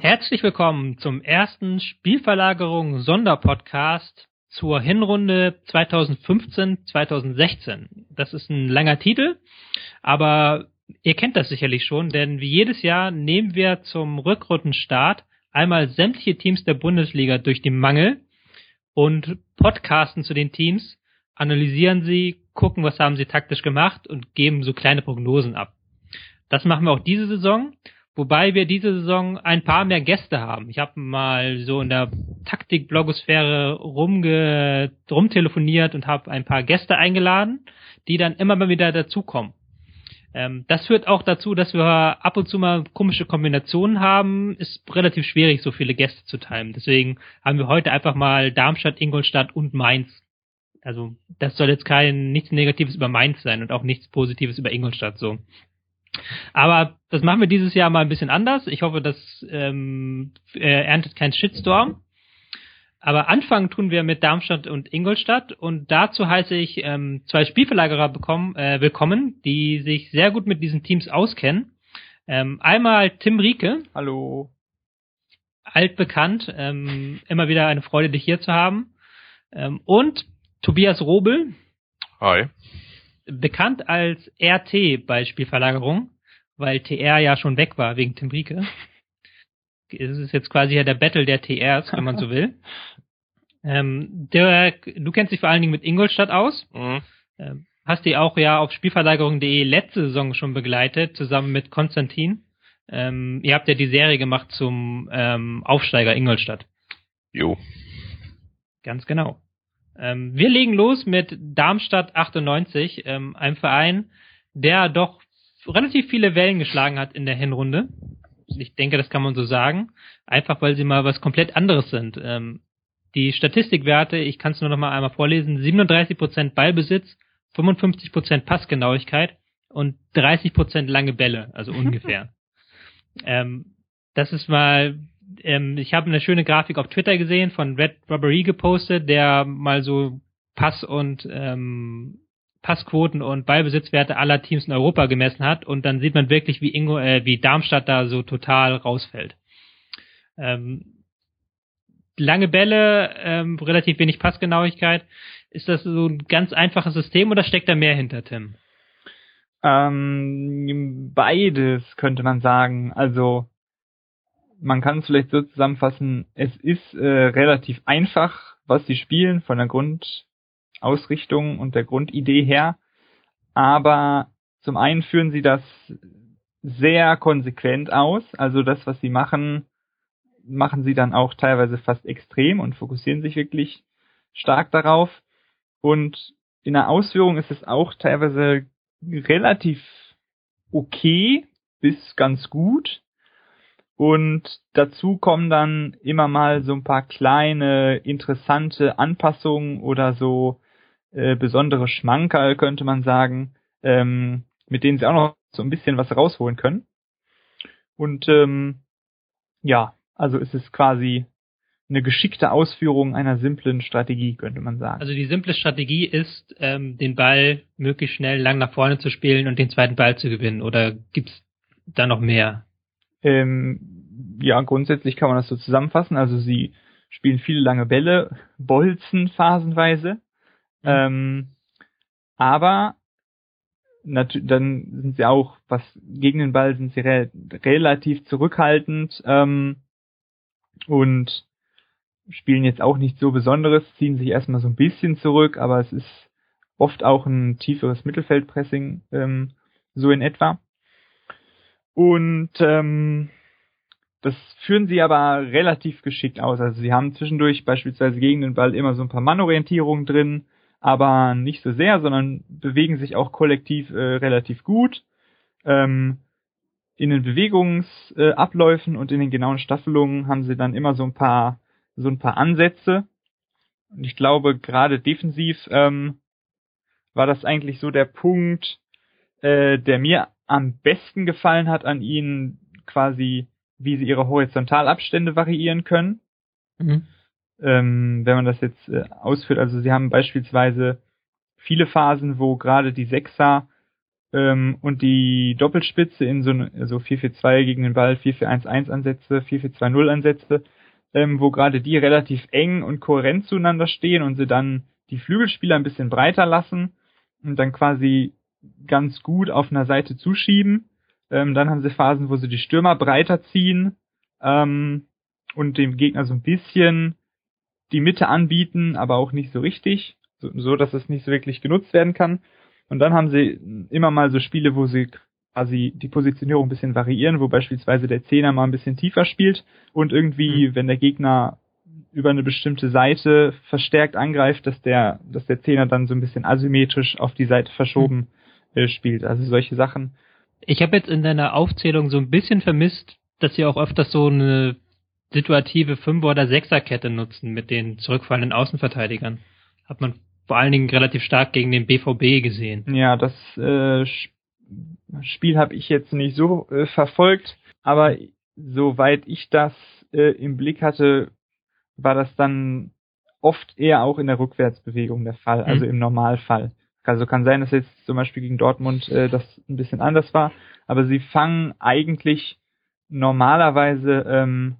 Herzlich willkommen zum ersten Spielverlagerung Sonderpodcast zur Hinrunde 2015-2016. Das ist ein langer Titel, aber ihr kennt das sicherlich schon, denn wie jedes Jahr nehmen wir zum Rückrundenstart einmal sämtliche Teams der Bundesliga durch den Mangel und podcasten zu den Teams, analysieren sie, gucken, was haben sie taktisch gemacht und geben so kleine Prognosen ab. Das machen wir auch diese Saison Wobei wir diese Saison ein paar mehr Gäste haben. Ich habe mal so in der Taktik-Blogosphäre rumge rumtelefoniert und habe ein paar Gäste eingeladen, die dann immer mal wieder dazukommen. Ähm, das führt auch dazu, dass wir ab und zu mal komische Kombinationen haben. Ist relativ schwierig, so viele Gäste zu teilen. Deswegen haben wir heute einfach mal Darmstadt, Ingolstadt und Mainz. Also das soll jetzt kein nichts Negatives über Mainz sein und auch nichts Positives über Ingolstadt so. Aber das machen wir dieses Jahr mal ein bisschen anders. Ich hoffe, das ähm, erntet keinen Shitstorm. Aber anfangen tun wir mit Darmstadt und Ingolstadt und dazu heiße ich ähm, zwei Spielverlagerer bekommen, äh, willkommen, die sich sehr gut mit diesen Teams auskennen. Ähm, einmal Tim Rieke. Hallo. Altbekannt, ähm, immer wieder eine Freude, dich hier zu haben. Ähm, und Tobias Robel. Hi bekannt als RT bei Spielverlagerung, weil TR ja schon weg war wegen Tim Rieke. Es ist jetzt quasi ja der Battle der TRs, wenn man so will. Ähm, der, du kennst dich vor allen Dingen mit Ingolstadt aus. Mhm. Ähm, hast die auch ja auf Spielverlagerung.de letzte Saison schon begleitet, zusammen mit Konstantin. Ähm, ihr habt ja die Serie gemacht zum ähm, Aufsteiger Ingolstadt. Jo. Ganz genau. Ähm, wir legen los mit Darmstadt 98, ähm, einem Verein, der doch relativ viele Wellen geschlagen hat in der Hinrunde. Ich denke, das kann man so sagen. Einfach weil sie mal was komplett anderes sind. Ähm, die Statistikwerte, ich kann es nur noch mal einmal vorlesen, 37% Ballbesitz, 55% Passgenauigkeit und 30% lange Bälle, also ungefähr. ähm, das ist mal ähm, ich habe eine schöne Grafik auf Twitter gesehen von Red Robbery gepostet, der mal so Pass und ähm, Passquoten und Ballbesitzwerte aller Teams in Europa gemessen hat und dann sieht man wirklich, wie Ingo, äh, wie Darmstadt da so total rausfällt. Ähm, lange Bälle, ähm, relativ wenig Passgenauigkeit. Ist das so ein ganz einfaches System oder steckt da mehr hinter, Tim? Ähm, beides könnte man sagen. Also man kann es vielleicht so zusammenfassen, es ist äh, relativ einfach, was sie spielen von der Grundausrichtung und der Grundidee her, aber zum einen führen sie das sehr konsequent aus, also das, was sie machen, machen sie dann auch teilweise fast extrem und fokussieren sich wirklich stark darauf. Und in der Ausführung ist es auch teilweise relativ okay bis ganz gut. Und dazu kommen dann immer mal so ein paar kleine, interessante Anpassungen oder so äh, besondere Schmankerl, könnte man sagen, ähm, mit denen sie auch noch so ein bisschen was rausholen können. Und ähm, ja, also ist es quasi eine geschickte Ausführung einer simplen Strategie, könnte man sagen. Also die simple Strategie ist, ähm, den Ball möglichst schnell lang nach vorne zu spielen und den zweiten Ball zu gewinnen. Oder gibt's da noch mehr? Ähm, ja, grundsätzlich kann man das so zusammenfassen. Also sie spielen viele lange Bälle, bolzen phasenweise. Mhm. Ähm, aber dann sind sie auch, was gegen den Ball sind sie re relativ zurückhaltend ähm, und spielen jetzt auch nicht so Besonderes, ziehen sich erstmal so ein bisschen zurück, aber es ist oft auch ein tieferes Mittelfeldpressing ähm, so in etwa. Und ähm, das führen sie aber relativ geschickt aus. Also sie haben zwischendurch beispielsweise gegen den Ball immer so ein paar Mannorientierungen drin, aber nicht so sehr, sondern bewegen sich auch kollektiv äh, relativ gut. Ähm, in den Bewegungsabläufen äh, und in den genauen Staffelungen haben sie dann immer so ein paar so ein paar Ansätze. Und ich glaube, gerade defensiv ähm, war das eigentlich so der Punkt, äh, der mir am besten gefallen hat an ihnen quasi, wie sie ihre Horizontalabstände variieren können. Mhm. ähm, wenn man das jetzt äh, ausführt. Also sie haben beispielsweise viele Phasen, wo gerade die Sechser ähm, und die Doppelspitze in so also 4-4-2 gegen den Ball, 4-4-1-1 Ansätze, 4-4-2-0 Ansätze, ähm, wo gerade die relativ eng und kohärent zueinander stehen und sie dann die Flügelspieler ein bisschen breiter lassen und dann quasi ganz gut auf einer Seite zuschieben. Ähm, dann haben sie Phasen, wo sie die Stürmer breiter ziehen ähm, und dem Gegner so ein bisschen die Mitte anbieten, aber auch nicht so richtig, so, so dass es nicht so wirklich genutzt werden kann. Und dann haben sie immer mal so Spiele, wo sie quasi die Positionierung ein bisschen variieren, wo beispielsweise der Zehner mal ein bisschen tiefer spielt und irgendwie, mhm. wenn der Gegner über eine bestimmte Seite verstärkt angreift, dass der, dass der Zehner dann so ein bisschen asymmetrisch auf die Seite verschoben mhm. äh, spielt. Also solche Sachen. Ich habe jetzt in deiner Aufzählung so ein bisschen vermisst, dass sie auch öfters so eine situative Fünfer- oder Sechserkette nutzen mit den zurückfallenden Außenverteidigern. Hat man vor allen Dingen relativ stark gegen den BVB gesehen. Ja, das äh, Spiel habe ich jetzt nicht so äh, verfolgt, aber soweit ich das äh, im Blick hatte, war das dann oft eher auch in der Rückwärtsbewegung der Fall, also mhm. im Normalfall. Also kann sein, dass jetzt zum Beispiel gegen Dortmund äh, das ein bisschen anders war, aber sie fangen eigentlich normalerweise, ähm,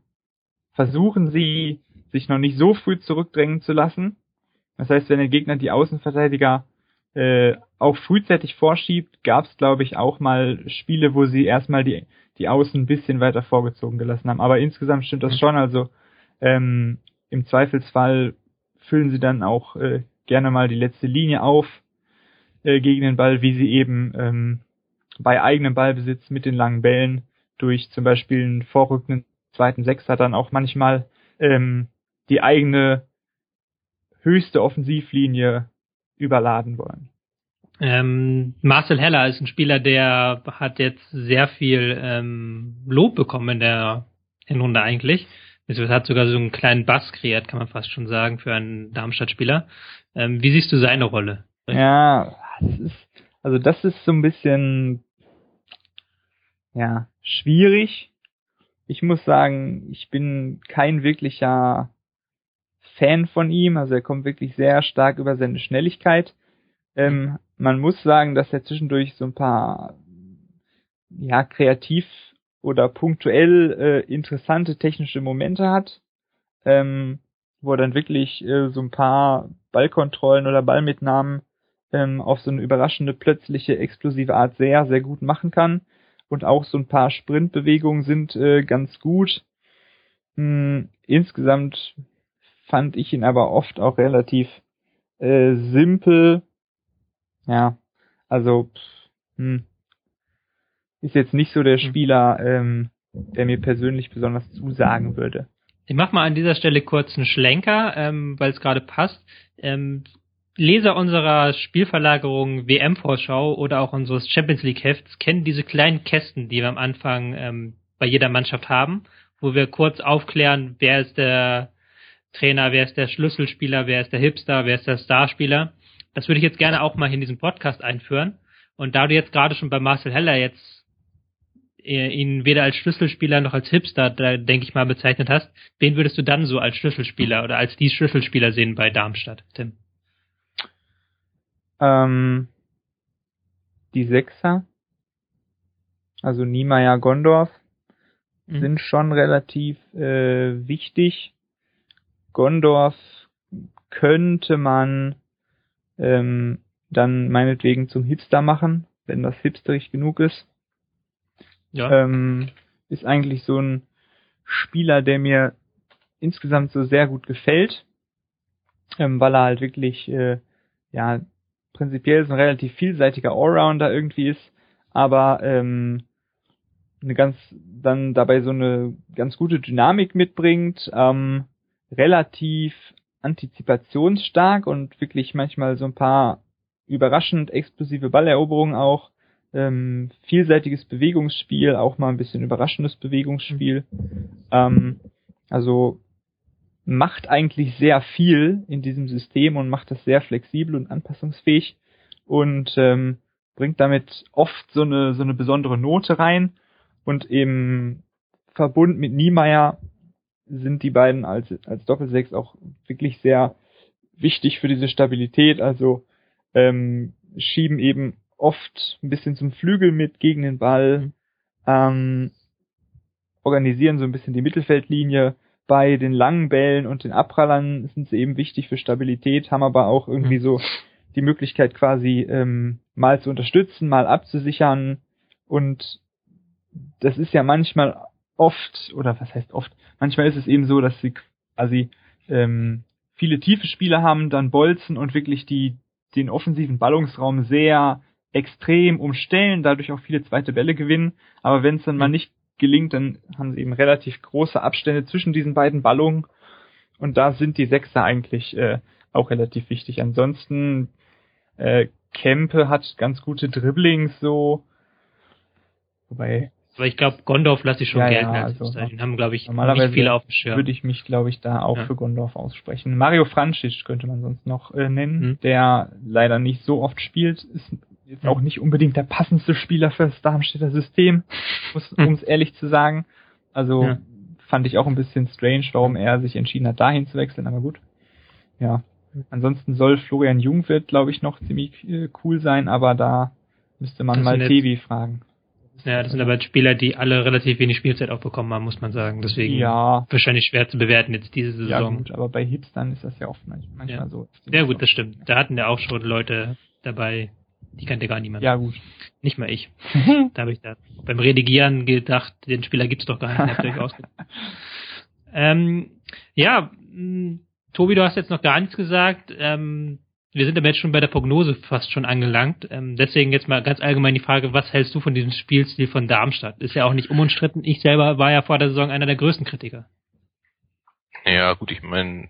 versuchen sie, sich noch nicht so früh zurückdrängen zu lassen, das heißt, wenn der Gegner die Außenverteidiger äh, auch frühzeitig vorschiebt, gab es, glaube ich, auch mal Spiele, wo sie erstmal die, die Außen ein bisschen weiter vorgezogen gelassen haben. Aber insgesamt stimmt das mhm. schon. Also ähm, im Zweifelsfall füllen sie dann auch äh, gerne mal die letzte Linie auf äh, gegen den Ball, wie sie eben ähm, bei eigenem Ballbesitz mit den langen Bällen durch zum Beispiel einen vorrückenden zweiten Sechser dann auch manchmal ähm, die eigene höchste Offensivlinie überladen wollen. Ähm, Marcel Heller ist ein Spieler, der hat jetzt sehr viel ähm, Lob bekommen in der Hinrunde eigentlich. Es hat sogar so einen kleinen Bass kreiert, kann man fast schon sagen, für einen Darmstadt-Spieler. Ähm, wie siehst du seine Rolle? Ja, das ist, also das ist so ein bisschen, ja, schwierig. Ich muss sagen, ich bin kein wirklicher Fan von ihm. Also er kommt wirklich sehr stark über seine Schnelligkeit. Ähm, man muss sagen, dass er zwischendurch so ein paar ja kreativ oder punktuell äh, interessante technische Momente hat, ähm, wo er dann wirklich äh, so ein paar Ballkontrollen oder Ballmitnahmen ähm, auf so eine überraschende, plötzliche, explosive Art sehr, sehr gut machen kann. Und auch so ein paar Sprintbewegungen sind äh, ganz gut. Hm, insgesamt fand ich ihn aber oft auch relativ äh, simpel. Ja, also hm, ist jetzt nicht so der hm. Spieler, ähm, der mir persönlich besonders zusagen würde. Ich mach mal an dieser Stelle kurz einen Schlenker, ähm, weil es gerade passt. Ähm, Leser unserer Spielverlagerung WM-Vorschau oder auch unseres Champions League-Hefts kennen diese kleinen Kästen, die wir am Anfang ähm, bei jeder Mannschaft haben, wo wir kurz aufklären, wer ist der Trainer, wer ist der Schlüsselspieler, wer ist der Hipster, wer ist der Starspieler. Das würde ich jetzt gerne auch mal in diesem Podcast einführen. Und da du jetzt gerade schon bei Marcel Heller jetzt äh, ihn weder als Schlüsselspieler noch als Hipster, da denke ich mal, bezeichnet hast, wen würdest du dann so als Schlüsselspieler oder als die Schlüsselspieler sehen bei Darmstadt, Tim? Ähm, die Sechser, also Niemeyer, Gondorf, mhm. sind schon relativ äh, wichtig. Gondorf könnte man ähm, dann meinetwegen zum Hipster machen, wenn das hipsterig genug ist. Ja. Ähm, ist eigentlich so ein Spieler, der mir insgesamt so sehr gut gefällt, ähm, weil er halt wirklich, äh, ja, prinzipiell ist ein relativ vielseitiger Allrounder irgendwie ist, aber ähm, eine ganz, dann dabei so eine ganz gute Dynamik mitbringt, ähm, relativ antizipationsstark und wirklich manchmal so ein paar überraschend explosive Balleroberungen auch. Ähm, vielseitiges Bewegungsspiel, auch mal ein bisschen überraschendes Bewegungsspiel. Ähm, also macht eigentlich sehr viel in diesem System und macht das sehr flexibel und anpassungsfähig und ähm, bringt damit oft so eine so eine besondere Note rein und im Verbund mit Niemeyer sind die beiden als, als Doppelsechs auch wirklich sehr wichtig für diese Stabilität. Also ähm, schieben eben oft ein bisschen zum Flügel mit gegen den Ball, ähm, organisieren so ein bisschen die Mittelfeldlinie. Bei den langen Bällen und den Abprallern sind sie eben wichtig für Stabilität, haben aber auch irgendwie mhm. so die Möglichkeit quasi ähm, mal zu unterstützen, mal abzusichern und das ist ja manchmal oft, oder was heißt oft, manchmal ist es eben so, dass sie quasi ähm, viele tiefe Spieler haben, dann bolzen und wirklich die den offensiven Ballungsraum sehr extrem umstellen, dadurch auch viele zweite Bälle gewinnen. Aber wenn es dann mal mhm. nicht gelingt, dann haben sie eben relativ große Abstände zwischen diesen beiden Ballungen. Und da sind die Sechser eigentlich äh, auch relativ wichtig. Ansonsten äh, Kempe hat ganz gute Dribblings so. Wobei aber ich glaube, Gondorf lasse ich schon ja, gelten. Ja, also, haben, glaube ich, normalerweise nicht viele auf dem Schirm. würde ich mich, glaube ich, da auch ja. für Gondorf aussprechen. Mario Francis könnte man sonst noch äh, nennen, mhm. der leider nicht so oft spielt, ist jetzt mhm. auch nicht unbedingt der passendste Spieler für das Darmstädter System, mhm. um es ehrlich zu sagen. Also ja. fand ich auch ein bisschen strange, warum er sich entschieden hat, dahin zu wechseln, aber gut. Ja. Ansonsten soll Florian Jungwirth, glaube ich, noch ziemlich äh, cool sein, aber da müsste man mal Tevi fragen. Ja, das sind aber Spieler, die alle relativ wenig Spielzeit auch bekommen haben, muss man sagen. Deswegen ja. wahrscheinlich schwer zu bewerten jetzt diese Saison. Ja, gut, aber bei Hipstern ist das ja oft manchmal ja. so. Ja, gut, das stimmt. Da hatten ja auch schon Leute dabei, die kannte gar niemand. Ja, gut. Nicht mal ich. da habe ich da beim Redigieren gedacht, den Spieler gibt's doch gar nicht. Euch ähm, ja, Tobi, du hast jetzt noch gar nichts gesagt. Ähm, wir sind aber jetzt schon bei der Prognose fast schon angelangt. Ähm, deswegen jetzt mal ganz allgemein die Frage, was hältst du von diesem Spielstil von Darmstadt? Ist ja auch nicht unumstritten. Ich selber war ja vor der Saison einer der größten Kritiker. Ja, gut, ich meine,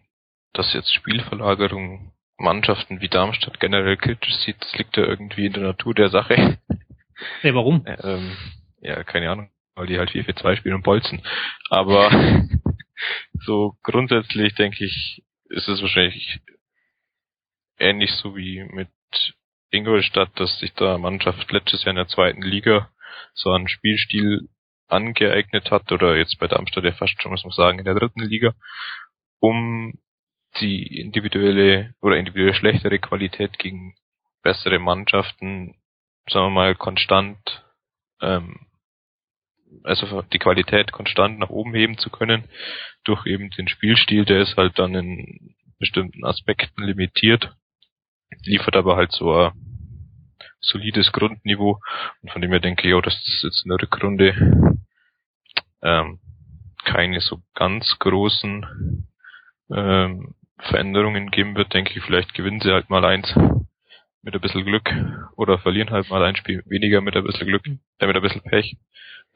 dass jetzt Spielverlagerung Mannschaften wie Darmstadt generell kritisch sieht, das liegt ja irgendwie in der Natur der Sache. Ja, warum? Ähm, ja, keine Ahnung, weil die halt 4-4-2 spielen und bolzen. Aber so grundsätzlich denke ich, ist es wahrscheinlich ähnlich so wie mit Ingolstadt, dass sich da Mannschaft letztes Jahr in der zweiten Liga so einen Spielstil angeeignet hat, oder jetzt bei Darmstadt ja fast schon, muss man sagen, in der dritten Liga, um die individuelle oder individuell schlechtere Qualität gegen bessere Mannschaften, sagen wir mal, konstant, ähm, also die Qualität konstant nach oben heben zu können, durch eben den Spielstil, der ist halt dann in bestimmten Aspekten limitiert liefert aber halt so ein solides Grundniveau und von dem her denke ich auch, dass das jetzt in der Rückrunde ähm, keine so ganz großen ähm, Veränderungen geben wird, denke ich, vielleicht gewinnen sie halt mal eins mit ein bisschen Glück oder verlieren halt mal ein Spiel weniger mit ein bisschen Glück, äh, mit ein bisschen Pech.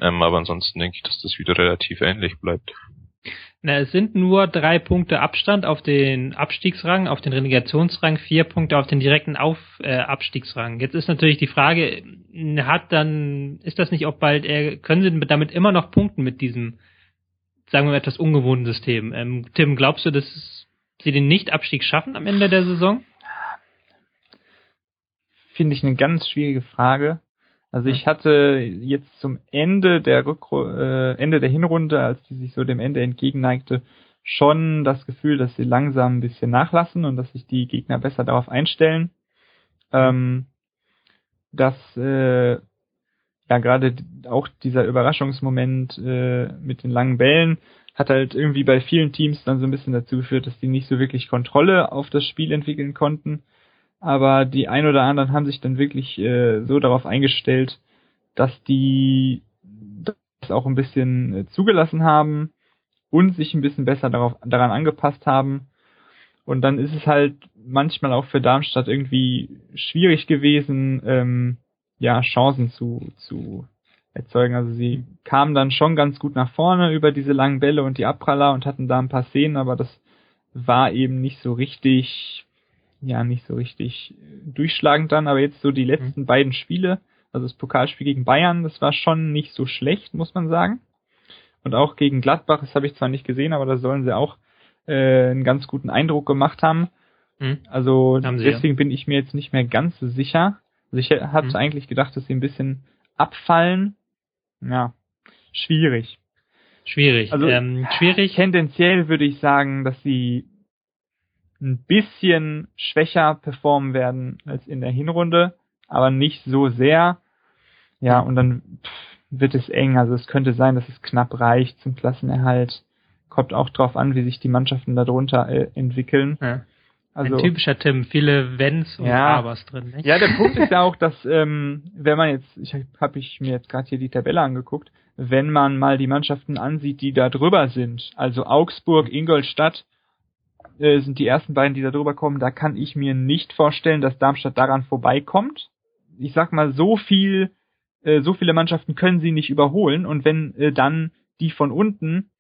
Ähm, aber ansonsten denke ich, dass das wieder relativ ähnlich bleibt. Na, es sind nur drei Punkte Abstand auf den Abstiegsrang, auf den Relegationsrang, vier Punkte auf den direkten auf, äh, Abstiegsrang. Jetzt ist natürlich die Frage, hat dann, ist das nicht auch bald, äh, können sie damit immer noch punkten mit diesem, sagen wir mal, etwas ungewohnten System? Ähm, Tim, glaubst du, dass sie den Nicht-Abstieg schaffen am Ende der Saison? Finde ich eine ganz schwierige Frage. Also ich hatte jetzt zum Ende der Rückru äh, Ende der Hinrunde, als die sich so dem Ende entgegenneigte, schon das Gefühl, dass sie langsam ein bisschen nachlassen und dass sich die Gegner besser darauf einstellen. Ähm, dass äh, ja gerade auch dieser Überraschungsmoment äh, mit den langen Bällen hat halt irgendwie bei vielen Teams dann so ein bisschen dazu geführt, dass die nicht so wirklich Kontrolle auf das Spiel entwickeln konnten aber die ein oder anderen haben sich dann wirklich äh, so darauf eingestellt, dass die das auch ein bisschen äh, zugelassen haben und sich ein bisschen besser darauf, daran angepasst haben. Und dann ist es halt manchmal auch für Darmstadt irgendwie schwierig gewesen, ähm, ja, Chancen zu, zu erzeugen. Also sie kamen dann schon ganz gut nach vorne über diese langen Bälle und die Abpraller und hatten da ein paar Szenen, aber das war eben nicht so richtig ja nicht so richtig durchschlagend dann, aber jetzt so die letzten mhm. beiden Spiele, also das Pokalspiel gegen Bayern, das war schon nicht so schlecht, muss man sagen. Und auch gegen Gladbach, das habe ich zwar nicht gesehen, aber da sollen sie auch äh, einen ganz guten Eindruck gemacht haben. Mhm. Also haben deswegen ja. bin ich mir jetzt nicht mehr ganz so sicher. Also ich hatte mhm. eigentlich gedacht, dass sie ein bisschen abfallen. Ja, schwierig. Schwierig. Also, ähm, schwierig. Tendenziell würde ich sagen, dass sie ein bisschen schwächer performen werden als in der Hinrunde, aber nicht so sehr. Ja, und dann pff, wird es eng. Also es könnte sein, dass es knapp reicht zum Klassenerhalt. Kommt auch drauf an, wie sich die Mannschaften darunter äh, entwickeln. Ja. Also, Ein typischer Tim, viele Wenns und Ja. Abers drin. Nicht? ja, der Punkt ist ja auch, dass ähm, wenn man jetzt, ich habe ich mir jetzt gerade hier die Tabelle angeguckt, wenn man mal die Mannschaften ansieht, die da drüber sind, also Augsburg, Ingolstadt äh, sind die ersten beiden, die da drüber kommen, da kann ich mir nicht vorstellen, dass Darmstadt daran vorbeikommt. Ich sag mal, so viel, äh, so viele Mannschaften können sie nicht überholen und wenn äh, dann die von unten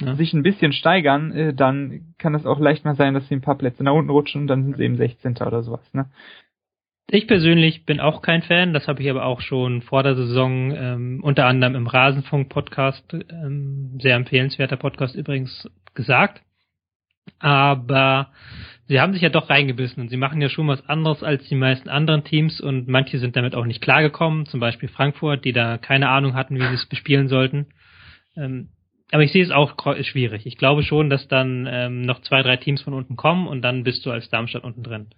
Ja. sich ein bisschen steigern, äh, dann kann es auch leicht mal sein, dass sie ein paar Plätze nach unten rutschen und dann sind sie eben 16. oder sowas. Ne? Ich persönlich bin auch kein Fan, das habe ich aber auch schon vor der Saison ähm, unter anderem im Rasenfunk-Podcast, ähm, sehr empfehlenswerter Podcast übrigens, gesagt. Aber sie haben sich ja doch reingebissen und sie machen ja schon was anderes als die meisten anderen Teams und manche sind damit auch nicht klargekommen, zum Beispiel Frankfurt, die da keine Ahnung hatten, wie sie es bespielen sollten. Ähm, aber ich sehe es auch schwierig. Ich glaube schon, dass dann ähm, noch zwei, drei Teams von unten kommen und dann bist du als Darmstadt unten drin.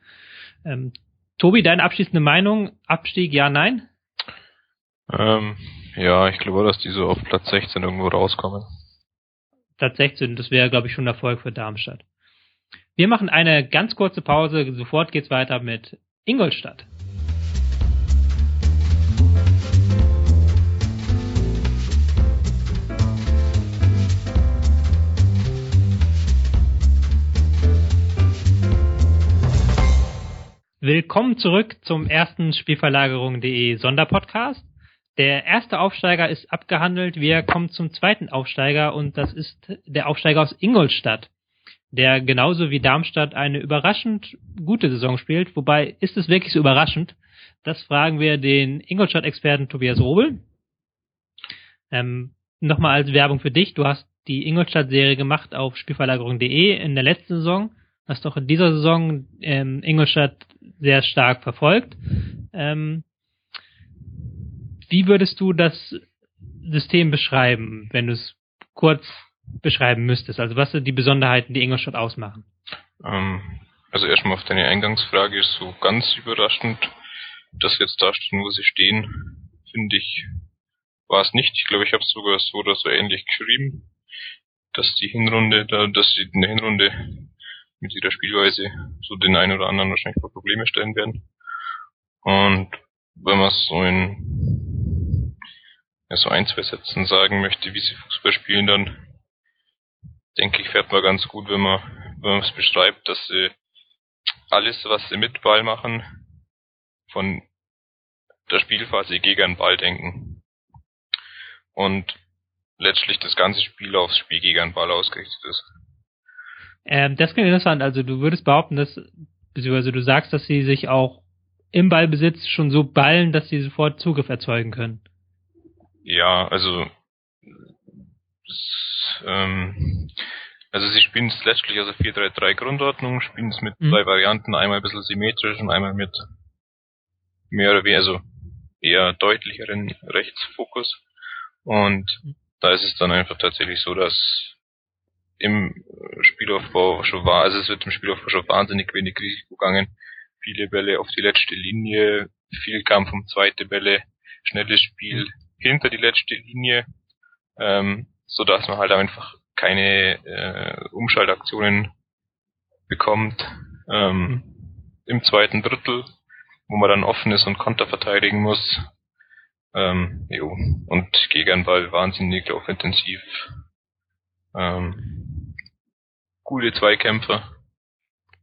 Ähm, Tobi, deine abschließende Meinung? Abstieg, ja, nein? Ähm, ja, ich glaube, dass die so auf Platz 16 irgendwo rauskommen. Platz 16, das wäre, glaube ich, schon ein Erfolg für Darmstadt. Wir machen eine ganz kurze Pause, sofort geht's weiter mit Ingolstadt. Willkommen zurück zum ersten Spielverlagerung.de Sonderpodcast. Der erste Aufsteiger ist abgehandelt. Wir kommen zum zweiten Aufsteiger und das ist der Aufsteiger aus Ingolstadt, der genauso wie Darmstadt eine überraschend gute Saison spielt. Wobei, ist es wirklich so überraschend? Das fragen wir den Ingolstadt-Experten Tobias Robel. Ähm, Nochmal als Werbung für dich. Du hast die Ingolstadt-Serie gemacht auf Spielverlagerung.de in der letzten Saison. Hast doch in dieser Saison ähm, Ingolstadt sehr stark verfolgt. Ähm, wie würdest du das System beschreiben, wenn du es kurz beschreiben müsstest? Also was sind die Besonderheiten, die Ingolstadt ausmachen? Ähm, also erstmal auf deine Eingangsfrage ist so ganz überraschend, dass jetzt da stehen, wo sie stehen, finde ich, war es nicht. Ich glaube, ich habe es sogar so oder so ähnlich geschrieben, dass die Hinrunde, da, dass sie in der Hinrunde mit ihrer Spielweise so den einen oder anderen wahrscheinlich vor Probleme stellen werden. Und wenn man es so in ja, so ein, zwei Sätzen sagen möchte, wie sie Fußball spielen, dann denke ich, fährt man ganz gut, wenn man wenn man es beschreibt, dass sie alles, was sie mit Ball machen, von der Spielphase gegen den Ball denken. Und letztlich das ganze Spiel aufs Spiel gegen den Ball ausgerichtet ist. Ähm, das klingt interessant. Also du würdest behaupten, dass, beziehungsweise du sagst, dass sie sich auch im Ballbesitz schon so ballen, dass sie sofort Zugriff erzeugen können. Ja, also das, ähm, also sie spielen es letztlich also 4-3-3 Grundordnung, spielen es mit Mhm. zwei Varianten, einmal ein bisschen symmetrisch und einmal mit mehr oder weniger, also eher deutlicheren Rechtsfokus. Und da ist es dann einfach tatsächlich so, dass im Spielaufbau schon war, also es wird im Spielaufbau schon wahnsinnig wenig Risiko gegangen. Viele Bälle auf die letzte Linie, viel Kampf um zweite Bälle, schnelles Spiel hinter die letzte Linie, ähm, so dass man halt einfach keine äh, Umschaltaktionen bekommt ähm, im zweiten Drittel, wo man dann offen ist und Konter verteidigen muss. Ähm, jo. Und gegen Ball wahnsinnig laufintensiv. Ähm, gute Zweikämpfe.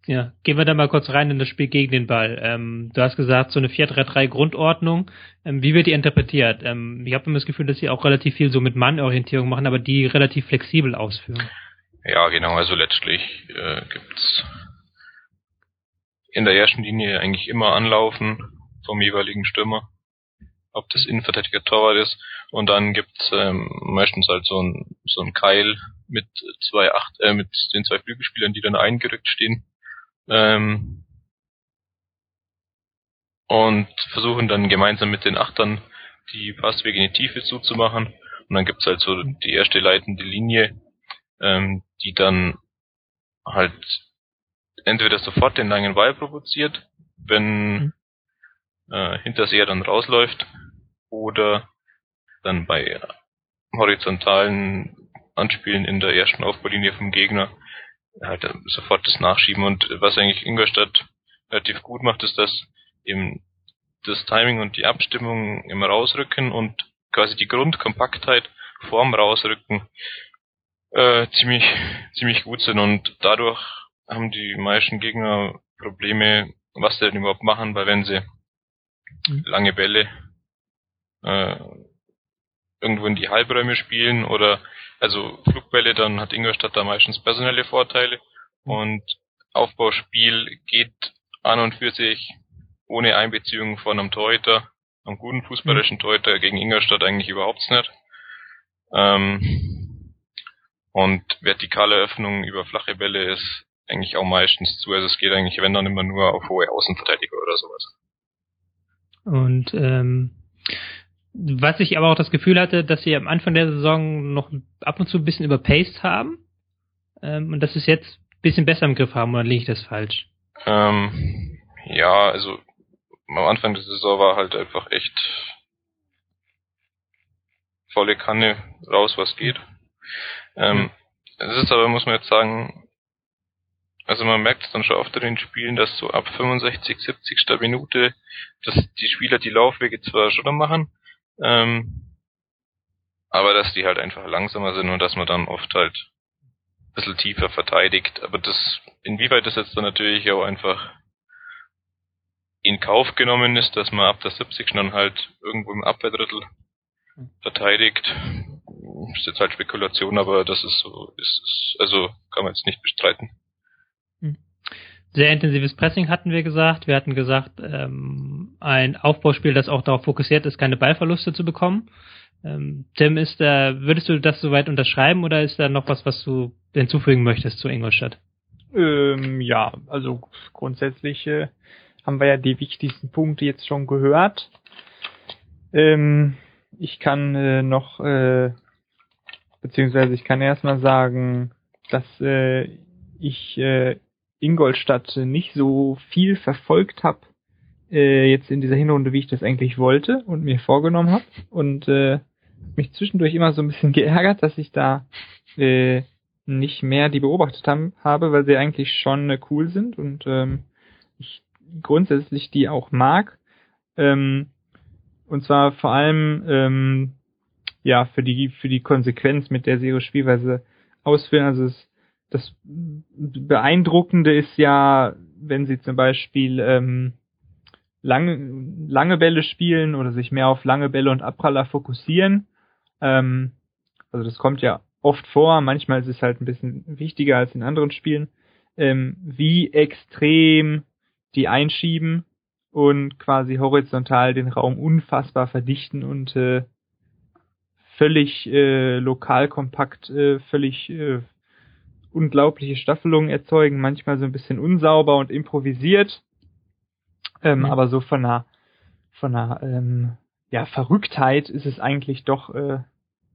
Ja, gehen wir da mal kurz rein in das Spiel gegen den Ball. Ähm, du hast gesagt, so eine 4-3-3 Grundordnung. Ähm, wie wird die interpretiert? Ähm, ich habe immer das Gefühl, dass sie auch relativ viel so mit Mannorientierung machen, aber die relativ flexibel ausführen. Ja, genau, also letztlich äh, gibt's in der ersten Linie eigentlich immer Anlaufen vom jeweiligen Stürmer, ob das Innenverteidiger Torwart ist, und dann gibt's ähm, meistens halt so ein so ein Keil mit zwei acht äh, mit den zwei Flügelspielern, die dann eingerückt stehen. Ähm, und versuchen dann gemeinsam mit den Achtern die Passwege in die Tiefe zuzumachen. Und dann gibt's halt so die erste leitende Linie, ähm, die dann halt entweder sofort den langen Ball provoziert, wenn mhm. äh, Hinterseher dann rausläuft, oder dann bei horizontalen Anspielen in der ersten Aufbaulinie vom Gegner halt sofort das Nachschieben. Und was eigentlich Ingolstadt relativ gut macht, ist, dass eben das Timing und die Abstimmung im Rausrücken und quasi die Grundkompaktheit vorm Rausrücken äh, ziemlich, ziemlich gut sind und dadurch haben die meisten Gegner Probleme, was sie denn überhaupt machen, weil wenn sie mhm. lange Bälle äh, irgendwo in die Halbräume spielen oder also Flugbälle, dann hat Ingolstadt da meistens personelle Vorteile und Aufbauspiel geht an und für sich ohne Einbeziehung von einem Torhüter, einem guten fußballischen mhm. Torhüter gegen Ingolstadt eigentlich überhaupt nicht. Ähm, und vertikale Öffnung über flache Bälle ist eigentlich auch meistens zu. Also es geht eigentlich, wenn dann immer nur auf hohe Außenverteidiger oder sowas. Und ähm, was ich aber auch das Gefühl hatte, dass sie am Anfang der Saison noch ab und zu ein bisschen überpaced haben ähm, und dass sie es jetzt ein bisschen besser im Griff haben, oder liege ich das falsch? Ähm, ja, also am Anfang der Saison war halt einfach echt volle Kanne raus, was geht. Ähm, es ist aber, muss man jetzt sagen, also man merkt es dann schon oft in den Spielen, dass so ab 65, 70. Minute, dass die Spieler die Laufwege zwar schon machen, ähm, aber dass die halt einfach langsamer sind und dass man dann oft halt ein bisschen tiefer verteidigt. Aber das, inwieweit das jetzt dann natürlich auch einfach in Kauf genommen ist, dass man ab der 70. dann halt irgendwo im Abwehrdrittel verteidigt. Ist jetzt halt Spekulation, aber das ist so, ist, also kann man jetzt nicht bestreiten. Hm. Sehr intensives Pressing hatten wir gesagt. Wir hatten gesagt, ähm, ein Aufbauspiel, das auch darauf fokussiert ist, keine Ballverluste zu bekommen. Ähm, Tim, ist da, würdest du das soweit unterschreiben oder ist da noch was, was du hinzufügen möchtest zu Ingolstadt? Ähm, ja, also grundsätzlich äh, haben wir ja die wichtigsten Punkte jetzt schon gehört. Ähm, ich kann äh, noch, äh, beziehungsweise ich kann erstmal sagen, dass äh, ich äh, Ingolstadt nicht so viel verfolgt habe äh, jetzt in dieser Hinrunde, wie ich das eigentlich wollte und mir vorgenommen habe und äh, mich zwischendurch immer so ein bisschen geärgert, dass ich da äh, nicht mehr die beobachtet haben, habe, weil sie eigentlich schon äh, cool sind und ähm, ich grundsätzlich die auch mag. Ähm, und zwar vor allem ähm, ja für die für die Konsequenz, mit der sie ihre Spielweise ausführen. Also es, das Beeindruckende ist ja, wenn sie zum Beispiel ähm, lange lange Bälle spielen oder sich mehr auf lange Bälle und Abpraller fokussieren. Ähm, also das kommt ja oft vor. Manchmal ist es halt ein bisschen wichtiger als in anderen Spielen. Ähm, wie extrem die einschieben und quasi horizontal den Raum unfassbar verdichten und äh, völlig äh, lokal kompakt, äh, völlig äh, unglaubliche Staffelungen erzeugen, manchmal so ein bisschen unsauber und improvisiert, ähm, mhm. aber so von einer von einer ähm, ja Verrücktheit ist es eigentlich doch äh,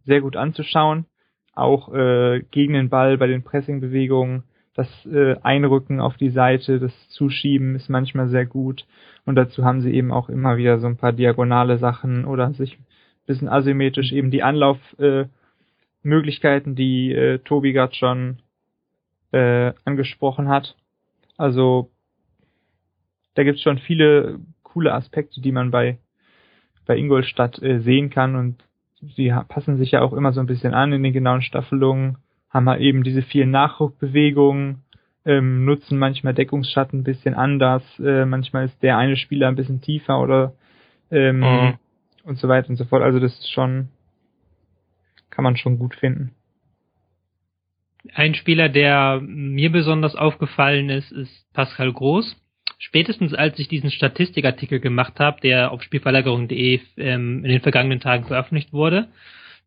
sehr gut anzuschauen, auch äh, gegen den Ball bei den Pressingbewegungen das äh, Einrücken auf die Seite, das Zuschieben ist manchmal sehr gut. Und dazu haben sie eben auch immer wieder so ein paar diagonale Sachen oder sich ein bisschen asymmetrisch eben die Anlaufmöglichkeiten, äh, die äh, Tobi gerade schon äh, angesprochen hat. Also da gibt's schon viele coole Aspekte, die man bei bei Ingolstadt äh, sehen kann und sie passen sich ja auch immer so ein bisschen an in den genauen Staffelungen haben halt eben diese vielen Nachrückbewegungen, ähm, nutzen manchmal Deckungsschatten ein bisschen anders, äh, manchmal ist der eine Spieler ein bisschen tiefer oder ähm, mhm. und so weiter und so fort. Also das ist schon, kann man schon gut finden. Ein Spieler, der mir besonders aufgefallen ist, ist Pascal Groß. Spätestens als ich diesen Statistikartikel gemacht habe, der auf spielverlagerung.de ähm, in den vergangenen Tagen veröffentlicht wurde,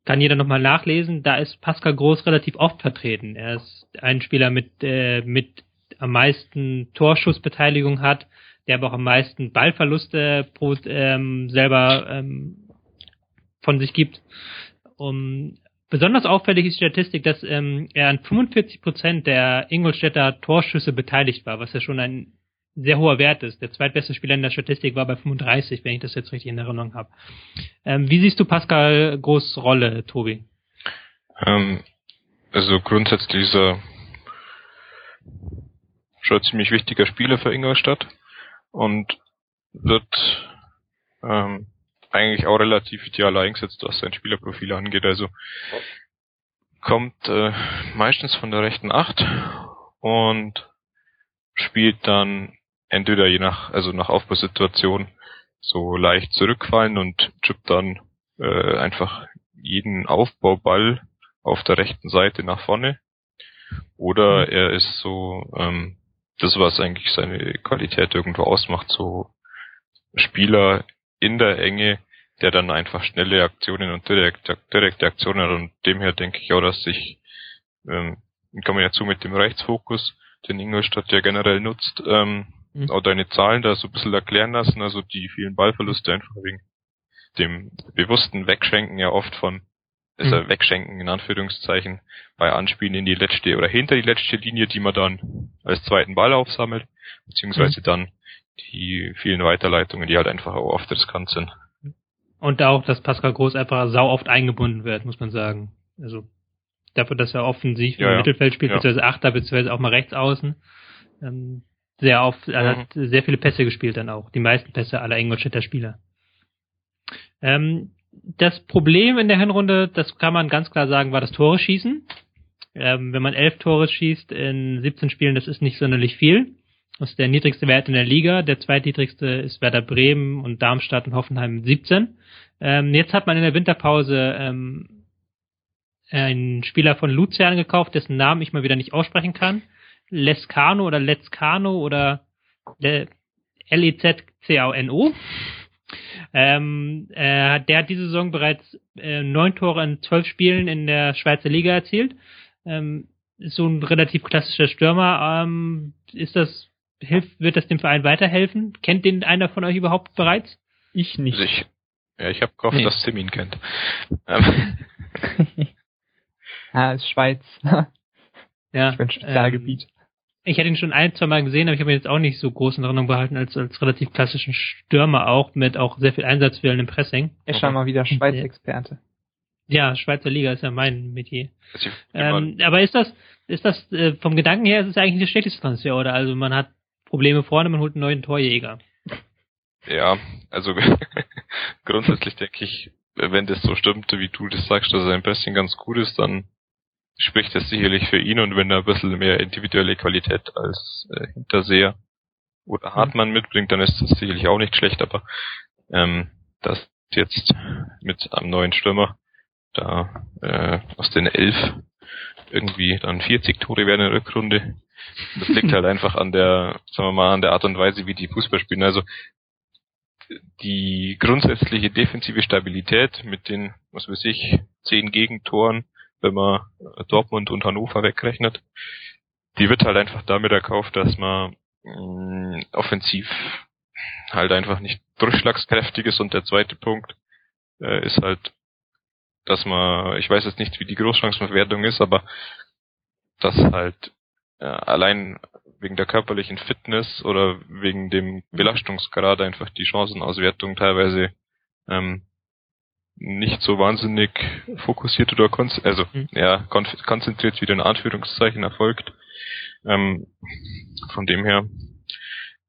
kann jeder nochmal nachlesen. Da ist Pascal Groß relativ oft vertreten. Er ist ein Spieler mit, äh, mit am meisten Torschussbeteiligung hat, der aber auch am meisten Ballverluste pro, ähm, selber ähm, von sich gibt. um, besonders auffällig ist die Statistik, dass ähm, er an 45 Prozent der Ingolstädter Torschüsse beteiligt war, was ja schon ein sehr hoher Wert ist. Der zweitbeste Spieler in der Statistik war bei 35, wenn ich das jetzt richtig in Erinnerung habe. Ähm, wie siehst du Pascal Groß Rolle, Tobi? Ähm, also grundsätzlich ist er schon ziemlich wichtiger Spieler für Ingolstadt und wird ähm, eigentlich auch relativ ideal eingesetzt, was sein Spielerprofil angeht. Also kommt äh, meistens von der rechten Acht und spielt dann entweder je nach, also nach Aufbausituation so leicht zurückfallen und chippt dann äh, einfach jeden Aufbauball auf der rechten Seite nach vorne. Oder mhm. er ist so, ähm, das was eigentlich seine Qualität irgendwo ausmacht, so Spieler in der Enge, der dann einfach schnelle Aktionen und direkte, direkte Aktionen hat. Und dem her denke ich auch, dass sich ähm, in Kombination mit dem Rechtsfokus, den Ingolstadt ja generell nutzt, ähm, mhm. auch deine Zahlen da so ein bisschen erklären lassen, also die vielen Ballverluste einfach wegen dem bewussten Wegschwenken ja oft von also mhm. wegschenken in Anführungszeichen bei Anspielen in die letzte oder hinter die letzte Linie, die man dann als zweiten Ball aufsammelt, beziehungsweise mhm. dann die vielen Weiterleitungen, die halt einfach auch oft riskant sind. Und auch, dass Pascal Groß einfach sau oft eingebunden wird, muss man sagen. Also dafür, dass er offensiv ja, im ja. Mittelfeld spielt, ja. beziehungsweise Achter, beziehungsweise auch mal rechts außen. Ähm, sehr oft, er mhm. hat sehr viele Pässe gespielt dann auch. Die meisten Pässe aller Ingolstädter Spieler. Ähm, das Problem in der Hinrunde, das kann man ganz klar sagen, war das Tore schießen. Ähm, wenn man elf Tore schießt in 17 Spielen, das ist nicht sonderlich viel. Das ist der niedrigste Wert in der Liga. Der zweitniedrigste ist Werder Bremen und Darmstadt und Hoffenheim mit 17. Ähm, jetzt hat man in der Winterpause ähm, einen Spieler von Luzern gekauft, dessen Namen ich mal wieder nicht aussprechen kann. Lescano oder Lezcano oder L-E-Z-C-A-N-O. Ähm, äh, der hat diese Saison bereits äh, neun Tore in zwölf Spielen in der Schweizer Liga erzielt. Ähm, ist so ein relativ klassischer Stürmer. Ähm, ist das hilft, wird das dem Verein weiterhelfen? Kennt den einer von euch überhaupt bereits? Ich nicht. Also ich, ja, ich habe gehofft, nee. dass Tim ihn kennt. Ähm. ja, ist Schweiz. ja. Ich bin Spezialgebiet. Ich hatte ihn schon ein, zwei Mal gesehen, aber ich habe ihn jetzt auch nicht so groß in Erinnerung behalten als, als relativ klassischen Stürmer auch, mit auch sehr viel Einsatzwillen im Pressing. Er ist schon mal wieder Schweiz-Experte. Ja, Schweizer Liga ist ja mein Metier. Ähm, aber ist das, ist das, äh, vom Gedanken her, ist es eigentlich das schlechteste Transfer, oder? Also man hat Probleme vorne, man holt einen neuen Torjäger. Ja, also grundsätzlich denke ich, wenn das so stimmt, wie du das sagst, dass sein Pressing ganz gut ist, dann spricht das sicherlich für ihn und wenn er ein bisschen mehr individuelle Qualität als äh, Hinterseher oder Hartmann mitbringt, dann ist das sicherlich auch nicht schlecht, aber ähm, das jetzt mit einem neuen Stürmer da äh, aus den elf irgendwie dann 40 Tore werden in der Rückrunde. Das liegt halt einfach an der, sagen wir mal, an der Art und Weise, wie die Fußball spielen. Also die grundsätzliche defensive Stabilität mit den, was weiß ich, zehn Gegentoren wenn man Dortmund und Hannover wegrechnet. Die wird halt einfach damit erkauft, dass man mh, mm, offensiv halt einfach nicht durchschlagskräftig ist und der zweite Punkt äh, ist halt, dass man, ich weiß jetzt nicht, wie die Großchancenverwertung ist, aber dass halt äh, allein wegen der körperlichen Fitness oder wegen dem Belastungsgrad einfach die Chancenauswertung teilweise ähm, nicht so wahnsinnig fokussiert oder kon also mhm. ja kon konzentriert wieder in Anführungszeichen erfolgt. Ähm, von dem her.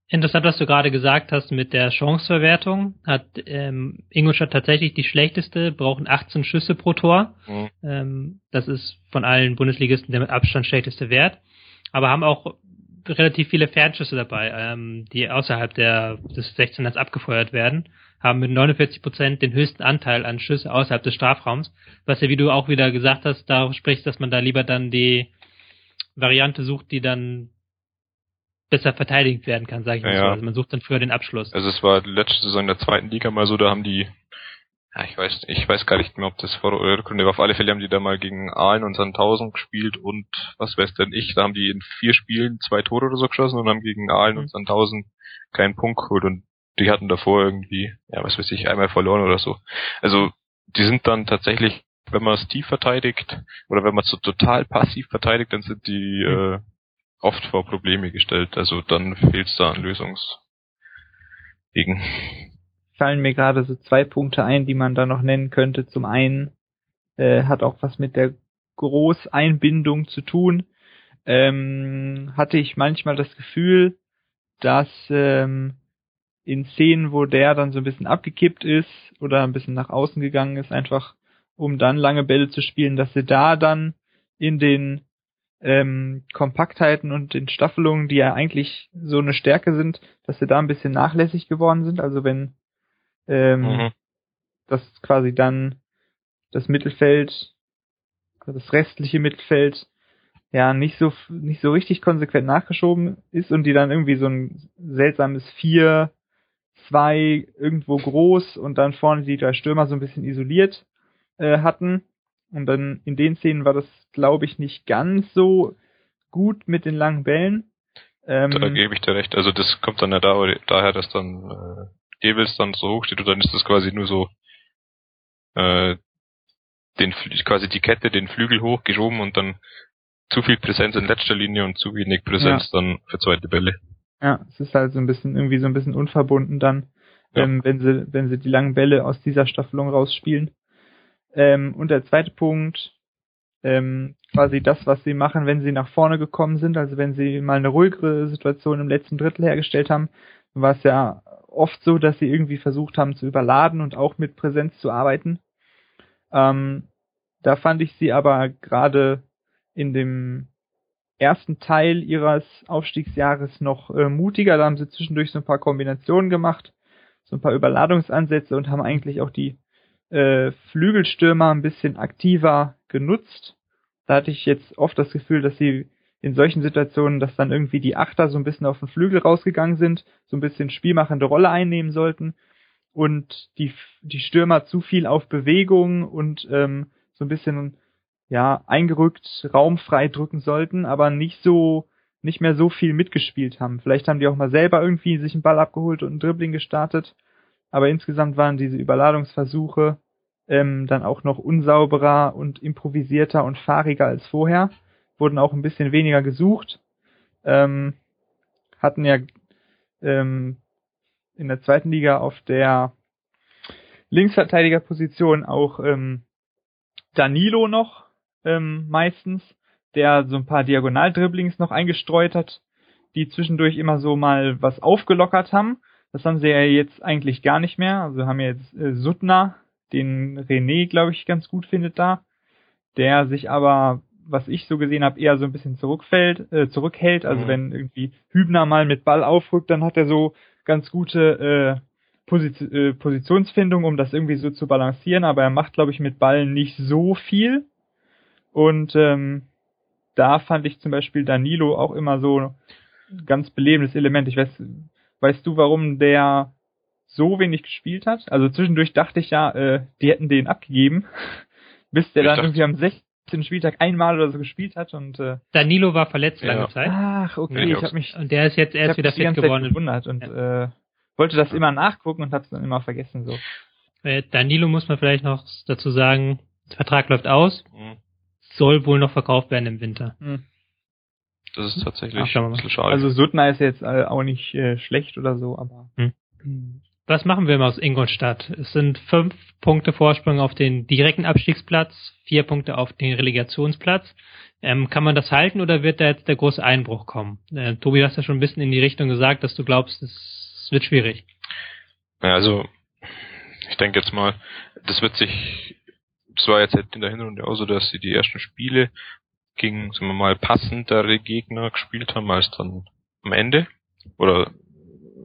Interessant, was du gerade gesagt hast mit der Chanceverwertung. Hat ähm, Ingolstadt tatsächlich die schlechteste, brauchen 18 Schüsse pro Tor. Mhm. Ähm, das ist von allen Bundesligisten der mit Abstand schlechteste Wert. Aber haben auch relativ viele Fernschüsse dabei, ähm, die außerhalb der, des 16ers abgefeuert werden haben mit 49 Prozent den höchsten Anteil an Schüsse außerhalb des Strafraums, was ja, wie du auch wieder gesagt hast, darauf spricht, dass man da lieber dann die Variante sucht, die dann besser verteidigt werden kann, sage ich mal ja, so. Also man sucht dann früher den Abschluss. Also es war letzte Saison in der zweiten Liga mal so, da haben die, ja, ich weiß, ich weiß gar nicht mehr, ob das vor oder Rückrunde war. Auf alle Fälle haben die da mal gegen Aalen und Sandhausen gespielt und was weiß denn ich, da haben die in vier Spielen zwei Tore oder so geschossen und haben gegen Aalen mhm. und Sandhausen keinen Punkt geholt und die hatten davor irgendwie, ja, was weiß ich, einmal verloren oder so. Also, die sind dann tatsächlich wenn man es tief verteidigt oder wenn man so total passiv verteidigt, dann sind die äh, oft vor Probleme gestellt. Also dann fehlt es da an Lösungswegen. Fallen mir gerade so zwei Punkte ein, die man da noch nennen könnte. Zum einen äh, hat auch was mit der Großeinbindung zu tun. Ähm, hatte ich manchmal das Gefühl, dass ähm, in Szenen, wo der dann so ein bisschen abgekippt ist oder ein bisschen nach außen gegangen ist, einfach um dann lange Bälle zu spielen, dass sie da dann in den ähm, Kompaktheiten und den Staffelungen, die ja eigentlich so eine Stärke sind, dass sie da ein bisschen nachlässig geworden sind. Also wenn ähm, mhm. das quasi dann das Mittelfeld, das restliche Mittelfeld ja nicht so nicht so richtig konsequent nachgeschoben ist und die dann irgendwie so ein seltsames vier zwei irgendwo groß und dann vorne die drei Stürmer so ein bisschen isoliert äh, hatten und dann in den Szenen war das glaube ich nicht ganz so gut mit den langen Bällen ähm, da gebe ich dir recht also das kommt dann ja da, daher dass dann äh, Gebels dann so hoch steht und dann ist das quasi nur so äh, den quasi die Kette den Flügel hochgeschoben und dann zu viel Präsenz in letzter Linie und zu wenig Präsenz ja. dann für zweite Bälle. Ja, es ist halt so ein bisschen irgendwie so ein bisschen unverbunden dann, ja. ähm, wenn sie wenn sie die langen Bälle aus dieser Staffelung rausspielen. Ähm, und der zweite Punkt, ähm, quasi das, was sie machen, wenn sie nach vorne gekommen sind, also wenn sie mal eine ruhigere Situation im letzten Drittel hergestellt haben, war es ja oft so, dass sie irgendwie versucht haben zu überladen und auch mit Präsenz zu arbeiten. Ähm, da fand ich sie aber gerade in dem ersten Teil ihres Aufstiegsjahres noch äh, mutiger. Da haben sie zwischendurch so ein paar Kombinationen gemacht, so ein paar Überladungsansätze und haben eigentlich auch die äh, Flügelstürmer ein bisschen aktiver genutzt. Da hatte ich jetzt oft das Gefühl, dass sie in solchen Situationen, dass dann irgendwie die Achter so ein bisschen auf den Flügel rausgegangen sind, so ein bisschen spielmachende Rolle einnehmen sollten und die, die Stürmer zu viel auf Bewegung und ähm, so ein bisschen ja, eingerückt, raumfrei drücken sollten, aber nicht so, nicht mehr so viel mitgespielt haben. Vielleicht haben die auch mal selber irgendwie sich einen Ball abgeholt und ein Dribbling gestartet, aber insgesamt waren diese Überladungsversuche ähm, dann auch noch unsauberer und improvisierter und fahriger als vorher, wurden auch ein bisschen weniger gesucht, ähm, hatten ja ähm, in der zweiten Liga auf der Linksverteidigerposition auch ähm, Danilo noch, ähm, meistens, der so ein paar Diagonaldribblings noch eingestreut hat, die zwischendurch immer so mal was aufgelockert haben. Das haben sie ja jetzt eigentlich gar nicht mehr. Also haben wir jetzt äh, Suttner, den René, glaube ich, ganz gut findet da, der sich aber, was ich so gesehen habe, eher so ein bisschen zurückfällt, äh, zurückhält. Also mhm. wenn irgendwie Hübner mal mit Ball aufrückt, dann hat er so ganz gute äh, Position, äh, Positionsfindung, um das irgendwie so zu balancieren, aber er macht, glaube ich, mit Ballen nicht so viel. Und ähm, da fand ich zum Beispiel Danilo auch immer so ein ganz belebendes Element. Ich weiß, weißt du, warum der so wenig gespielt hat? Also zwischendurch dachte ich ja, äh, die hätten den abgegeben, bis der ich dann dachte, irgendwie am 16. Spieltag einmal oder so gespielt hat und äh, Danilo war verletzt lange ja. Zeit. Ach, okay, nee, ich habe mich und der ist jetzt erst wieder fit geworden gewundert und ja. äh, wollte das immer nachgucken und hab's dann immer vergessen so. Äh, Danilo muss man vielleicht noch dazu sagen, der Vertrag läuft aus. Mhm soll wohl noch verkauft werden im Winter. Hm. Das ist tatsächlich Ach, ein bisschen schade. Also Suttner ist jetzt äh, auch nicht äh, schlecht oder so, aber. Hm. Was machen wir mal aus Ingolstadt? Es sind fünf Punkte Vorsprung auf den direkten Abstiegsplatz, vier Punkte auf den Relegationsplatz. Ähm, kann man das halten oder wird da jetzt der große Einbruch kommen? Äh, Tobi, du hast ja schon ein bisschen in die Richtung gesagt, dass du glaubst, es wird schwierig. Ja, also ich denke jetzt mal, das wird sich es war jetzt halt in der Hinrunde auch so, dass sie die ersten Spiele gegen, sagen wir mal, passendere Gegner gespielt haben als dann am Ende. Oder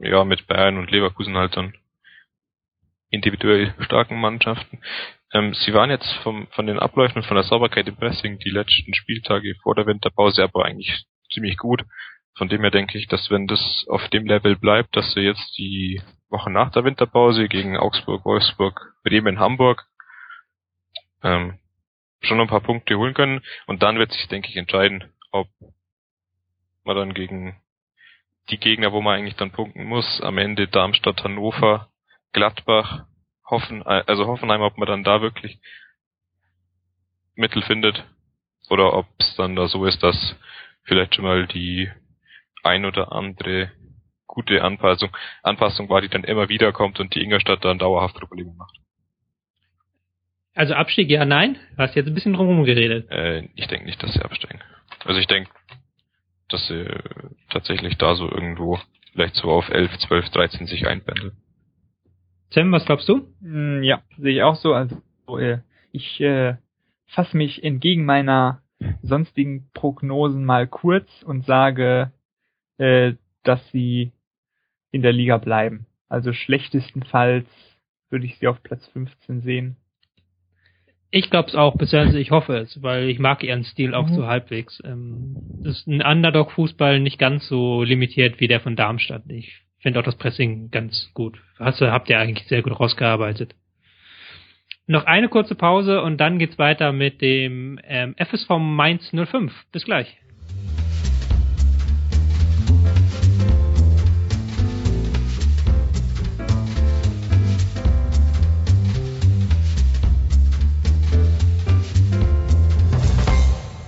ja, mit Bayern und Leverkusen halt dann individuell starken Mannschaften. Ähm, sie waren jetzt vom, von den Abläufen von der Sauberkeit im Pressing die letzten Spieltage vor der Winterpause aber eigentlich ziemlich gut. Von dem her denke ich, dass wenn das auf dem Level bleibt, dass sie jetzt die Woche nach der Winterpause gegen Augsburg, Wolfsburg, Bremen, Hamburg ähm, schon ein paar Punkte holen können. Und dann wird sich, denke ich, entscheiden, ob man dann gegen die Gegner, wo man eigentlich dann punkten muss, am Ende Darmstadt, Hannover, Gladbach, Hoffen, also Hoffenheim, ob man dann da wirklich Mittel findet oder ob es dann da so ist, dass vielleicht schon mal die ein oder andere gute Anpassung, Anpassung war, die dann immer wieder kommt und die Ingolstadt dann dauerhaft Probleme macht. Also Abstieg ja, nein? Du hast jetzt ein bisschen drumherum geredet. Äh, ich denke nicht, dass sie absteigen. Also ich denke, dass sie tatsächlich da so irgendwo vielleicht so auf 11, 12, 13 sich einpendeln. Sam, was glaubst du? Mm, Ja, sehe ich auch so. Also äh, ich äh, fasse mich entgegen meiner sonstigen Prognosen mal kurz und sage, äh, dass sie in der Liga bleiben. Also schlechtestenfalls würde ich sie auf Platz 15 sehen. Ich glaube es auch, beziehungsweise ich hoffe es, weil ich mag ihren Stil auch Mhm. so halbwegs. Ähm, das ist ein Underdog-Fußball nicht ganz so limitiert wie der von Darmstadt. Ich finde auch das Pressing ganz gut. Hast habt ihr eigentlich sehr gut rausgearbeitet. Noch eine kurze Pause und dann geht's weiter mit dem ähm, FSV Mainz 05. Bis gleich.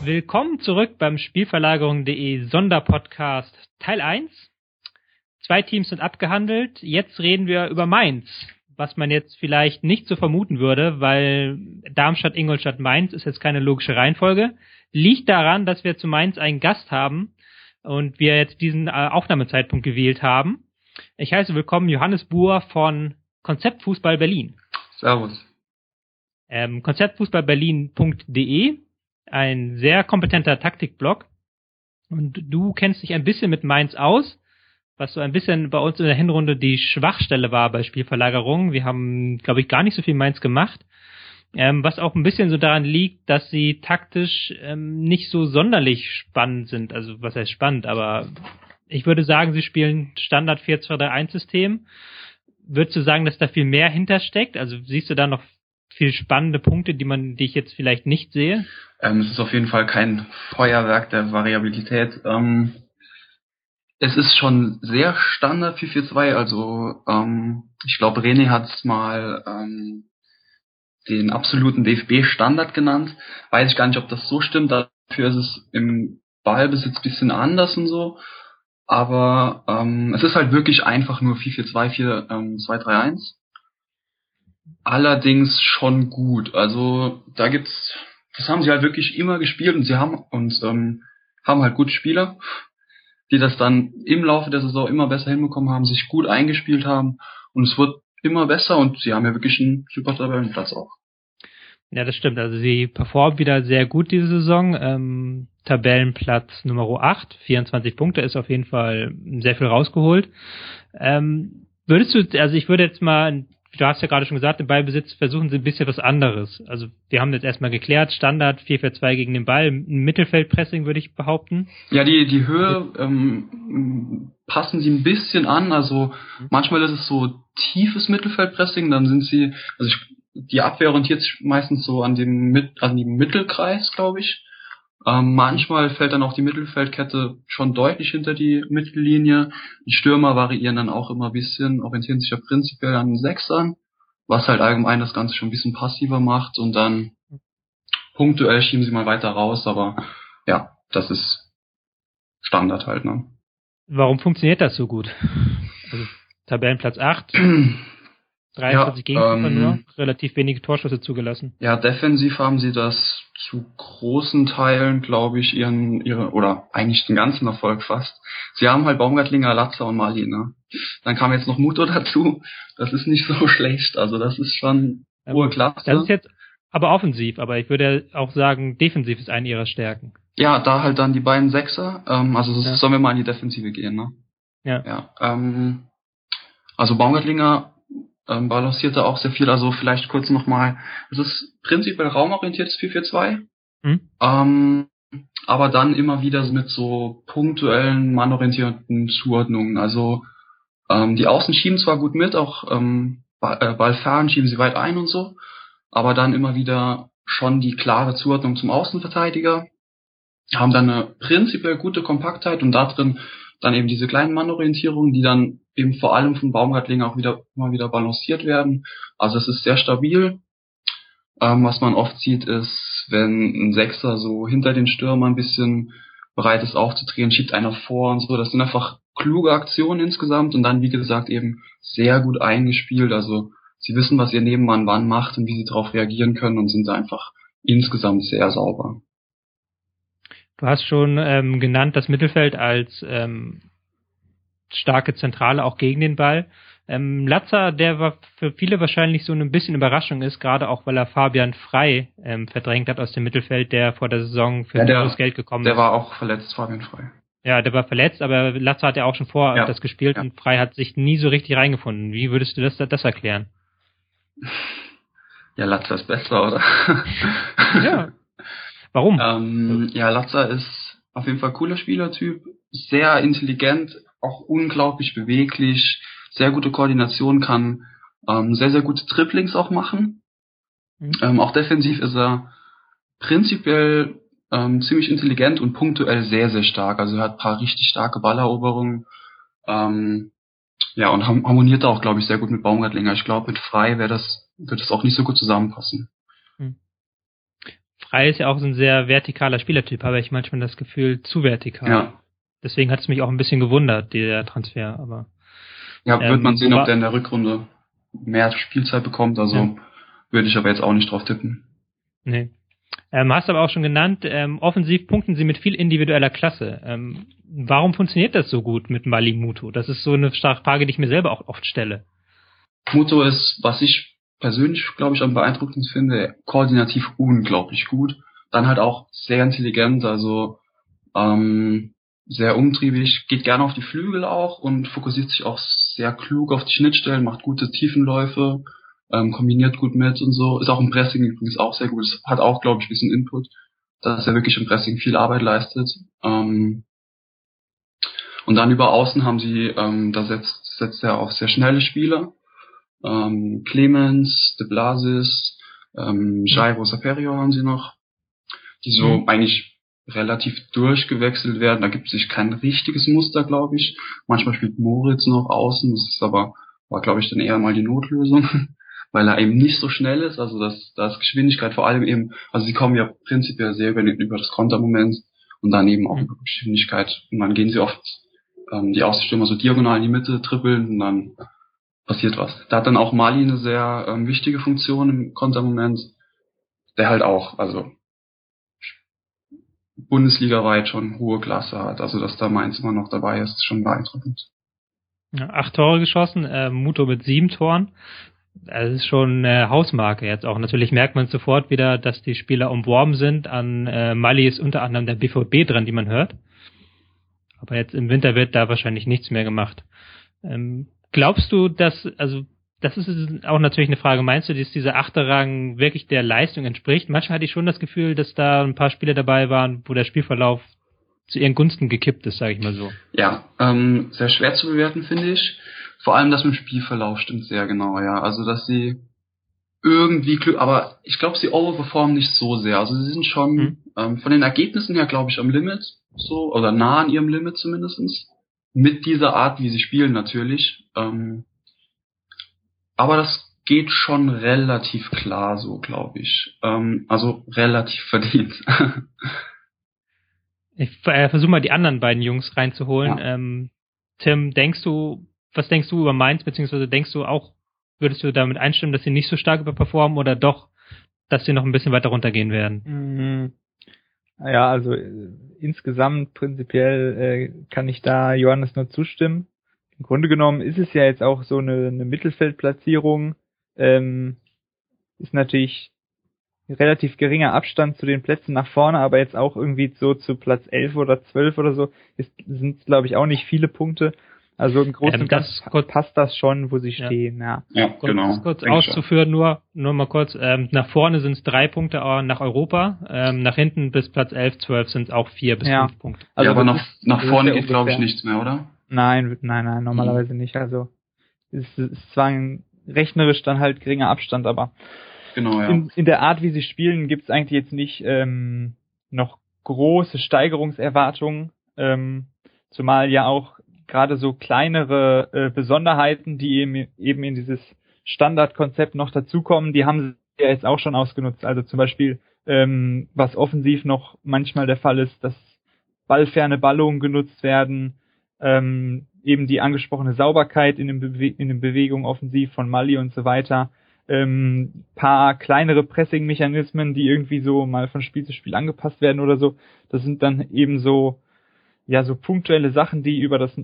Willkommen zurück beim Spielverlagerung.de Sonderpodcast Teil 1. Zwei Teams sind abgehandelt. Jetzt reden wir über Mainz, was man jetzt vielleicht nicht so vermuten würde, weil Darmstadt, Ingolstadt, Mainz ist jetzt keine logische Reihenfolge. Liegt daran, dass wir zu Mainz einen Gast haben und wir jetzt diesen äh, Aufnahmezeitpunkt gewählt haben. Ich heiße willkommen Johannes Buhr von Konzeptfußball Berlin. Servus. Ähm, Konzeptfußballberlin.de, ein sehr kompetenter Taktikblog. Und du kennst dich ein bisschen mit Mainz aus, was so ein bisschen bei uns in der Hinrunde die Schwachstelle war bei Spielverlagerungen. Wir haben, glaube ich, gar nicht so viel Mainz gemacht. Ähm, was auch ein bisschen so daran liegt, dass sie taktisch ähm, nicht so sonderlich spannend sind. Also was heißt spannend, aber ich würde sagen, sie spielen Standard 4-2-3-1-System. Würdest du sagen, dass da viel mehr hintersteckt? Also siehst du da noch viel spannende Punkte, die man, die ich jetzt vielleicht nicht sehe? Ähm, es ist auf jeden Fall kein Feuerwerk der Variabilität. Ähm, es ist schon sehr Standard 442, also ähm, ich glaube René hat es mal ähm, den absoluten DFB-Standard genannt. Weiß ich gar nicht, ob das so stimmt. Dafür ist es im Ballbesitz bisschen anders und so. Aber ähm, es ist halt wirklich einfach nur 4-4-2, 4, ähm, 2-3-1. Allerdings schon gut. Also da gibt's, das haben sie halt wirklich immer gespielt und sie haben und ähm, haben halt gute Spieler, die das dann im Laufe der Saison immer besser hinbekommen haben, sich gut eingespielt haben und es wird immer besser und sie haben ja wirklich einen super Tabellenplatz auch. Ja, das stimmt. Also sie performt wieder sehr gut diese Saison. Ähm, Tabellenplatz Nummer 8, 24 Punkte, ist auf jeden Fall sehr viel rausgeholt. Ähm, würdest du, also ich würde jetzt mal, du hast ja gerade schon gesagt, im Ballbesitz versuchen sie ein bisschen was anderes. Also wir haben jetzt erstmal geklärt, Standard 4-4-2 gegen den Ball, Mittelfeldpressing würde ich behaupten. Ja, die, die Höhe ähm, passen sie ein bisschen an. Also manchmal ist es so tiefes Mittelfeldpressing, dann sind sie, also ich, die Abwehr orientiert sich meistens so an dem, an dem Mittelkreis, glaube ich. Ähm, manchmal fällt dann auch die Mittelfeldkette schon deutlich hinter die Mittellinie. Die Stürmer variieren dann auch immer ein bisschen, orientieren sich ja prinzipiell an den Sechsern, was halt allgemein das Ganze schon ein bisschen passiver macht und dann punktuell schieben sie mal weiter raus, aber ja, das ist Standard halt, ne? Warum funktioniert das so gut? Also Tabellenplatz 8, 43 Gegentreffer ähm, nur, relativ wenige Torschüsse zugelassen. Ja, defensiv haben sie das zu großen Teilen, glaube ich, ihren, ihre, oder eigentlich den ganzen Erfolg fast. Sie haben halt Baumgartlinger, Latzer und Mali, ne? Dann kam jetzt noch Muto dazu. Das ist nicht so schlecht. Also das ist schon hohe Klasse. Das ist jetzt aber offensiv, aber ich würde auch sagen, defensiv ist eine ihrer Stärken. Ja, da halt dann die beiden Sechser. Ähm, also das Ja. sollen wir mal in die Defensive gehen, ne? Ja. Ja. Ähm, also Baumgartlinger ähm, balanciert da auch sehr viel. Also vielleicht kurz nochmal. Es ist prinzipiell raumorientiertes 4-4-2. Hm? Ähm, aber dann immer wieder mit so punktuellen, mannorientierten Zuordnungen. Also ähm, die Außen schieben zwar gut mit, auch ähm, äh, Ballfern schieben sie weit ein und so, aber dann immer wieder schon die klare Zuordnung zum Außenverteidiger, haben dann eine prinzipiell gute Kompaktheit und da drin dann eben diese kleinen Mannorientierungen, die dann eben vor allem von Baumgartling auch wieder immer wieder balanciert werden. Also es ist sehr stabil. Ähm, was man oft sieht, ist wenn ein Sechser so hinter den Stürmer ein bisschen bereit ist aufzudrehen, schiebt einer vor und so. Das sind einfach kluge Aktionen insgesamt und dann, wie gesagt, eben sehr gut eingespielt. Also sie wissen, was ihr Nebenmann wann macht und wie sie darauf reagieren können und sind da einfach insgesamt sehr sauber. Du hast schon ähm, genannt das Mittelfeld als ähm, starke Zentrale auch gegen den Ball. Ähm, Latza, der war für viele wahrscheinlich so ein bisschen Überraschung ist, gerade auch weil er Fabian Frei ähm, verdrängt hat aus dem Mittelfeld, der vor der Saison für ja, der, Geld gekommen der ist. Der war auch verletzt, Fabian Frei. Ja, der war verletzt, aber Latza hat ja auch schon vorher ja. das gespielt ja. und Frei hat sich nie so richtig reingefunden. Wie würdest du das, das erklären? Ja, Latza ist besser, oder? ja. Warum? Ähm, ja, Latza ist auf jeden Fall cooler Spielertyp, sehr intelligent, auch unglaublich beweglich, sehr gute Koordination kann, ähm, sehr, sehr gute Triplings auch machen. Mhm. Ähm, auch defensiv ist er prinzipiell ähm, ziemlich intelligent und punktuell sehr, sehr stark. Also er hat paar richtig starke Balleroberungen. Ähm, ja, und harmoniert auch, glaube ich, sehr gut mit Baumgartlinger. Ich glaube, mit Frei wäre das, wird es auch nicht so gut zusammenpassen. Mhm. Frei ist ja auch so ein sehr vertikaler Spielertyp, habe ich manchmal das Gefühl, zu vertikal. Ja. Deswegen hat es mich auch ein bisschen gewundert, der Transfer, aber. Ja, wird ähm, man sehen, ob der in der Rückrunde mehr Spielzeit bekommt. Also ja. würde ich aber jetzt auch nicht drauf tippen. Nee. Ähm, hast aber auch schon genannt, ähm, offensiv punkten sie mit viel individueller Klasse. Ähm, warum funktioniert das so gut mit Mali Muto? Das ist so eine Frage, die ich mir selber auch oft stelle. Muto ist, was ich persönlich, glaube ich, am beeindruckendsten finde, koordinativ unglaublich gut. Dann halt auch sehr intelligent, also ähm, sehr umtriebig, geht gerne auf die Flügel auch und fokussiert sich auch sehr klug auf die Schnittstellen, macht gute Tiefenläufe, ähm, kombiniert gut mit und so. Ist auch im Pressing übrigens auch sehr gut. Hat auch, glaube ich, ein bisschen Input, dass er wirklich im Pressing viel Arbeit leistet. Ähm, und dann über Außen haben sie, ähm, da setzt, setzt er auch sehr schnelle Spieler. Ähm, Clemens, De Blasis, ähm, Jairo Saperio haben sie noch, die so mhm. eigentlich relativ durchgewechselt werden. Da gibt es sich kein richtiges Muster, glaube ich. Manchmal spielt Moritz noch außen, das ist aber, war glaube ich dann eher mal die Notlösung, weil er eben nicht so schnell ist. Also das, da ist Geschwindigkeit vor allem eben, also sie kommen ja prinzipiell sehr über, über das Kontermoment und dann eben auch mhm. über Geschwindigkeit. Und dann gehen sie oft ähm, die Außenstürmer so diagonal in die Mitte trippeln und dann passiert was. Da hat dann auch Mali eine sehr ähm, wichtige Funktion im Kontermoment, der halt auch, also bundesligaweit schon hohe Klasse hat. Also dass da Mainz immer noch dabei ist, ist schon beeindruckend. Acht Tore geschossen, äh, Muto mit sieben Toren. Das ist schon eine Hausmarke jetzt auch. Natürlich merkt man sofort wieder, dass die Spieler umworben sind. An äh, Mali ist unter anderem der BVB dran, die man hört. Aber jetzt im Winter wird da wahrscheinlich nichts mehr gemacht. Ähm, glaubst du, dass, also das ist auch natürlich eine Frage. Meinst du, dass dieser Achterrang wirklich der Leistung entspricht? Manchmal hatte ich schon das Gefühl, dass da ein paar Spieler dabei waren, wo der Spielverlauf zu ihren Gunsten gekippt ist, sage ich mal so. Ja, ähm, sehr schwer zu bewerten, finde ich. Vor allem das mit dem Spielverlauf stimmt sehr genau, ja. Also, dass sie irgendwie Glück, aber ich glaube, sie overperformen nicht so sehr. Also, sie sind schon mhm. ähm, von den Ergebnissen her, glaube ich, am Limit, so, oder nah an ihrem Limit zumindestens Mit dieser Art, wie sie spielen, natürlich. Ähm, aber das geht schon relativ klar so, glaube ich. Ähm, also relativ verdient. ich äh, versuche mal die anderen beiden Jungs reinzuholen. Ja. Ähm, Tim, denkst du, was denkst du über Mainz, beziehungsweise denkst du auch, würdest du damit einstimmen, dass sie nicht so stark überperformen oder doch, dass sie noch ein bisschen weiter runtergehen werden? Mhm. Ja, also äh, insgesamt prinzipiell äh, kann ich da Johannes nur zustimmen im Grunde genommen ist es ja jetzt auch so eine, eine Mittelfeldplatzierung. Ähm, ist natürlich relativ geringer Abstand zu den Plätzen nach vorne, aber jetzt auch irgendwie so zu Platz 11 oder 12 oder so ist, sind glaube ich auch nicht viele Punkte. Also im Großen und Ganzen passt das schon, wo sie stehen. Ja, ja, ja genau. Kurz auszuführen, nur nur mal kurz. Ähm, nach vorne sind es drei Punkte nach Europa, ähm, nach hinten bis Platz 11, 12 sind es auch vier bis ja. fünf Punkte. Also ja, aber nach, nach vorne geht glaube ich nichts mehr, oder? Nein, nein, nein, normalerweise mhm. nicht. Also es ist zwar ein rechnerisch dann halt geringer Abstand, aber genau, ja. in, in der Art, wie sie spielen, gibt es eigentlich jetzt nicht ähm, noch große Steigerungserwartungen, ähm, zumal ja auch gerade so kleinere äh, Besonderheiten, die eben, eben in dieses Standardkonzept noch dazukommen, die haben sie ja jetzt auch schon ausgenutzt. Also zum Beispiel ähm, was offensiv noch manchmal der Fall ist, dass ballferne Ballungen genutzt werden, ähm, eben die angesprochene Sauberkeit in den, Bewe in den Bewegungen offensiv von Mali und so weiter, ähm, paar kleinere Pressing-Mechanismen, die irgendwie so mal von Spiel zu Spiel angepasst werden oder so. Das sind dann eben so, ja, so punktuelle Sachen, die über das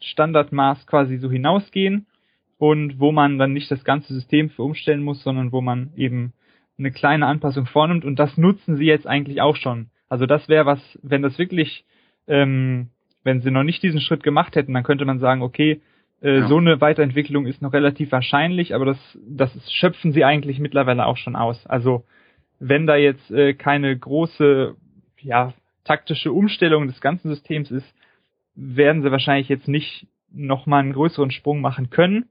Standardmaß quasi so hinausgehen und wo man dann nicht das ganze System für umstellen muss, sondern wo man eben eine kleine Anpassung vornimmt und das nutzen sie jetzt eigentlich auch schon. Also das wäre was, wenn das wirklich, ähm, wenn sie noch nicht diesen Schritt gemacht hätten, dann könnte man sagen, okay, äh, ja. so eine Weiterentwicklung ist noch relativ wahrscheinlich, aber das, das schöpfen sie eigentlich mittlerweile auch schon aus. Also wenn da jetzt äh, keine große, ja, taktische Umstellung des ganzen Systems ist, werden sie wahrscheinlich jetzt nicht nochmal einen größeren Sprung machen können.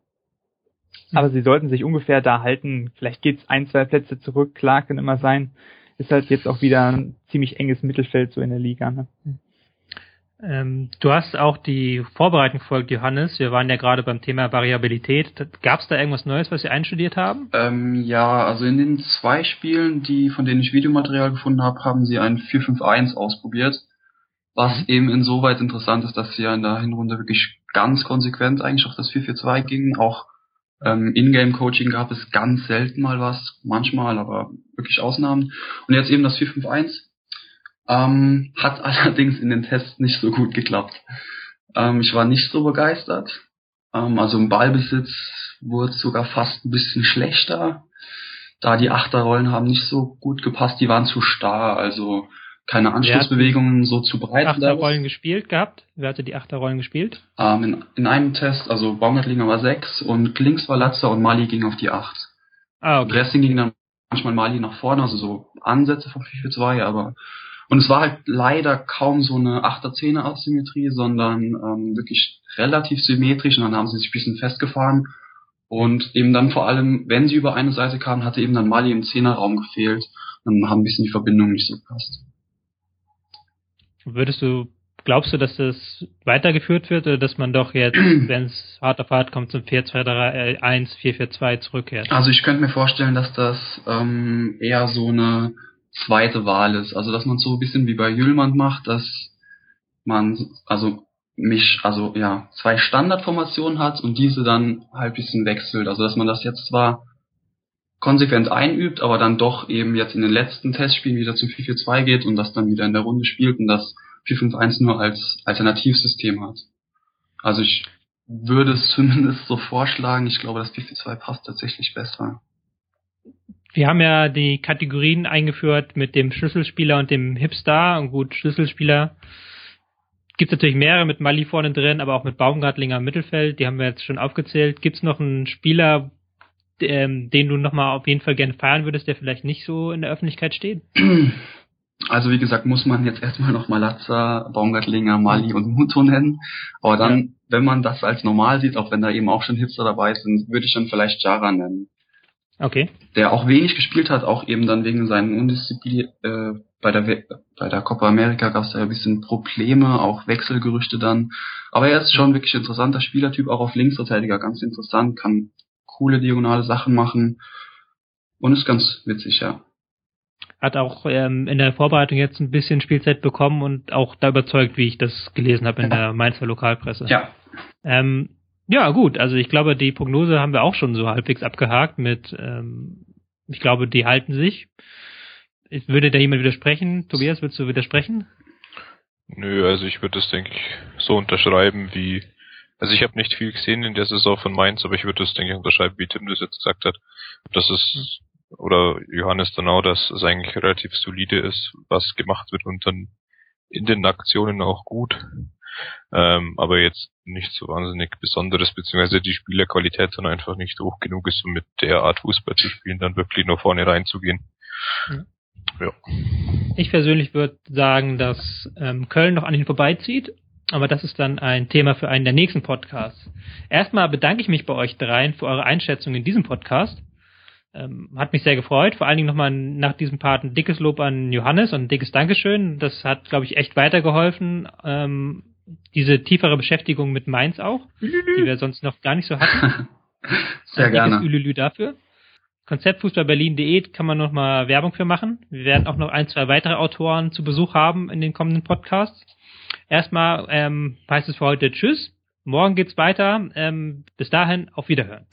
Aber sie sollten sich ungefähr da halten. Vielleicht geht's ein, zwei Plätze zurück. Klar, kann immer sein. Ist halt jetzt auch wieder ein ziemlich enges Mittelfeld so in der Liga. Ne? Ähm, du hast auch die Vorbereitung verfolgt, Johannes. Wir waren ja gerade beim Thema Variabilität. Gab es da irgendwas Neues, was Sie einstudiert haben? Ähm, ja, also in den zwei Spielen, die von denen ich Videomaterial gefunden habe, haben sie ein 4-5-1 ausprobiert. Was mhm. eben insoweit interessant ist, dass sie ja in der Hinrunde wirklich ganz konsequent eigentlich auf das 4-4-2 gingen. Auch ähm, Ingame-Coaching gab es ganz selten mal was, manchmal, aber wirklich Ausnahmen. Und jetzt eben das 4-5-1 ähm, hat allerdings in den Tests nicht so gut geklappt. Ähm, ich war nicht so begeistert. Ähm, also im Ballbesitz wurde es sogar fast ein bisschen schlechter. Da die Achterrollen haben nicht so gut gepasst, die waren zu starr, also keine Anschlussbewegungen so zu breit. Achterrollen gespielt gehabt? Wer hatte die Achterrollen gespielt? Ähm, in, in einem Test, also Baumgartlinger war 6 und links war Latzer und Mali ging auf die 8. Ah, okay. Dressing ging dann manchmal Mali nach vorne, also so Ansätze von 4-4-2, aber und es war halt leider kaum so eine 8er-10er Asymmetrie, sondern ähm, wirklich relativ symmetrisch und dann haben sie sich ein bisschen festgefahren. Und eben dann vor allem, wenn sie über eine Seite kamen, hatte eben dann Mali im Zehnerraum gefehlt. Dann haben ein bisschen die Verbindungen nicht so gepasst. Würdest du, glaubst du, dass das weitergeführt wird oder dass man doch jetzt, wenn es hart auf hart kommt, zum 4-2-3-1, 4-4-2 zurückkehrt? Also ich könnte mir vorstellen, dass das ähm, eher so eine zweite Wahl ist. Also dass man so ein bisschen wie bei Jüllmann macht, dass man also mich, also ja, zwei Standardformationen hat und diese dann halt bisschen wechselt. Also dass man das jetzt zwar konsequent einübt, aber dann doch eben jetzt in den letzten Testspielen wieder zum 4-4-2 geht und das dann wieder in der Runde spielt und das 4-5-1 nur als Alternativsystem hat. Also ich würde es zumindest so vorschlagen. Ich glaube, das 4-4-2 passt tatsächlich besser. Wir haben ja die Kategorien eingeführt mit dem Schlüsselspieler und dem Hipstar. Und gut, Schlüsselspieler gibt es natürlich mehrere mit Mali vorne drin, aber auch mit Baumgartlinger im Mittelfeld. Die haben wir jetzt schon aufgezählt. Gibt es noch einen Spieler, ähm, den du nochmal auf jeden Fall gerne feiern würdest, der vielleicht nicht so in der Öffentlichkeit steht? Also wie gesagt, muss man jetzt erstmal noch Malazza, Baumgartlinger, Mali und Muto nennen. Aber dann, ja. wenn man das als normal sieht, auch wenn da eben auch schon Hipster dabei sind, würde ich dann vielleicht Jara nennen. Okay. Der auch wenig gespielt hat, auch eben dann wegen seinen Undisziplin, äh, bei der bei der Copa America gab es da ein bisschen Probleme, auch Wechselgerüchte dann. Aber er ist schon wirklich interessanter Spielertyp, auch auf Linksverteidiger ganz interessant, kann coole diagonale Sachen machen und ist ganz witzig, ja. Hat auch ähm, in der Vorbereitung jetzt ein bisschen Spielzeit bekommen und auch da überzeugt, wie ich das gelesen habe in der Mainzer Lokalpresse. Ja. Ähm, ja, gut. Also ich glaube, die Prognose haben wir auch schon so halbwegs abgehakt mit, ähm, ich glaube, die halten sich. Würde da jemand widersprechen? Tobias, würdest du widersprechen? Nö, also ich würde das, denke ich, so unterschreiben wie, also ich habe nicht viel gesehen in der Saison von Mainz, aber ich würde das, denke ich, unterschreiben, wie Tim das jetzt gesagt hat. Das ist, oder Johannes dann auch, dass es eigentlich relativ solide ist, was gemacht wird und dann in den Aktionen auch gut. Ähm, aber jetzt nicht so wahnsinnig Besonderes, beziehungsweise die Spielerqualität dann einfach nicht hoch genug ist, um mit der Art Fußball zu spielen, dann wirklich nur vorne reinzugehen. Mhm. Ja. Ich persönlich würde sagen, dass ähm, Köln noch an ihn vorbeizieht, aber das ist dann ein Thema für einen der nächsten Podcasts. Erstmal bedanke ich mich bei euch dreien für eure Einschätzung in diesem Podcast. Ähm, hat mich sehr gefreut. Vor allen Dingen nochmal nach diesem Part ein dickes Lob an Johannes und ein dickes Dankeschön. Das hat, glaube ich, echt weitergeholfen. Ähm, diese tiefere Beschäftigung mit Mainz auch, die wir sonst noch gar nicht so hatten. Sehr Ein gerne. Ülülü dafür. konzeptfußballberlin.de kann man noch mal Werbung für machen. Wir werden auch noch ein, zwei weitere Autoren zu Besuch haben in den kommenden Podcasts. Erstmal ähm, heißt es für heute Tschüss. Morgen geht's weiter. Ähm, bis dahin, auf Wiederhören.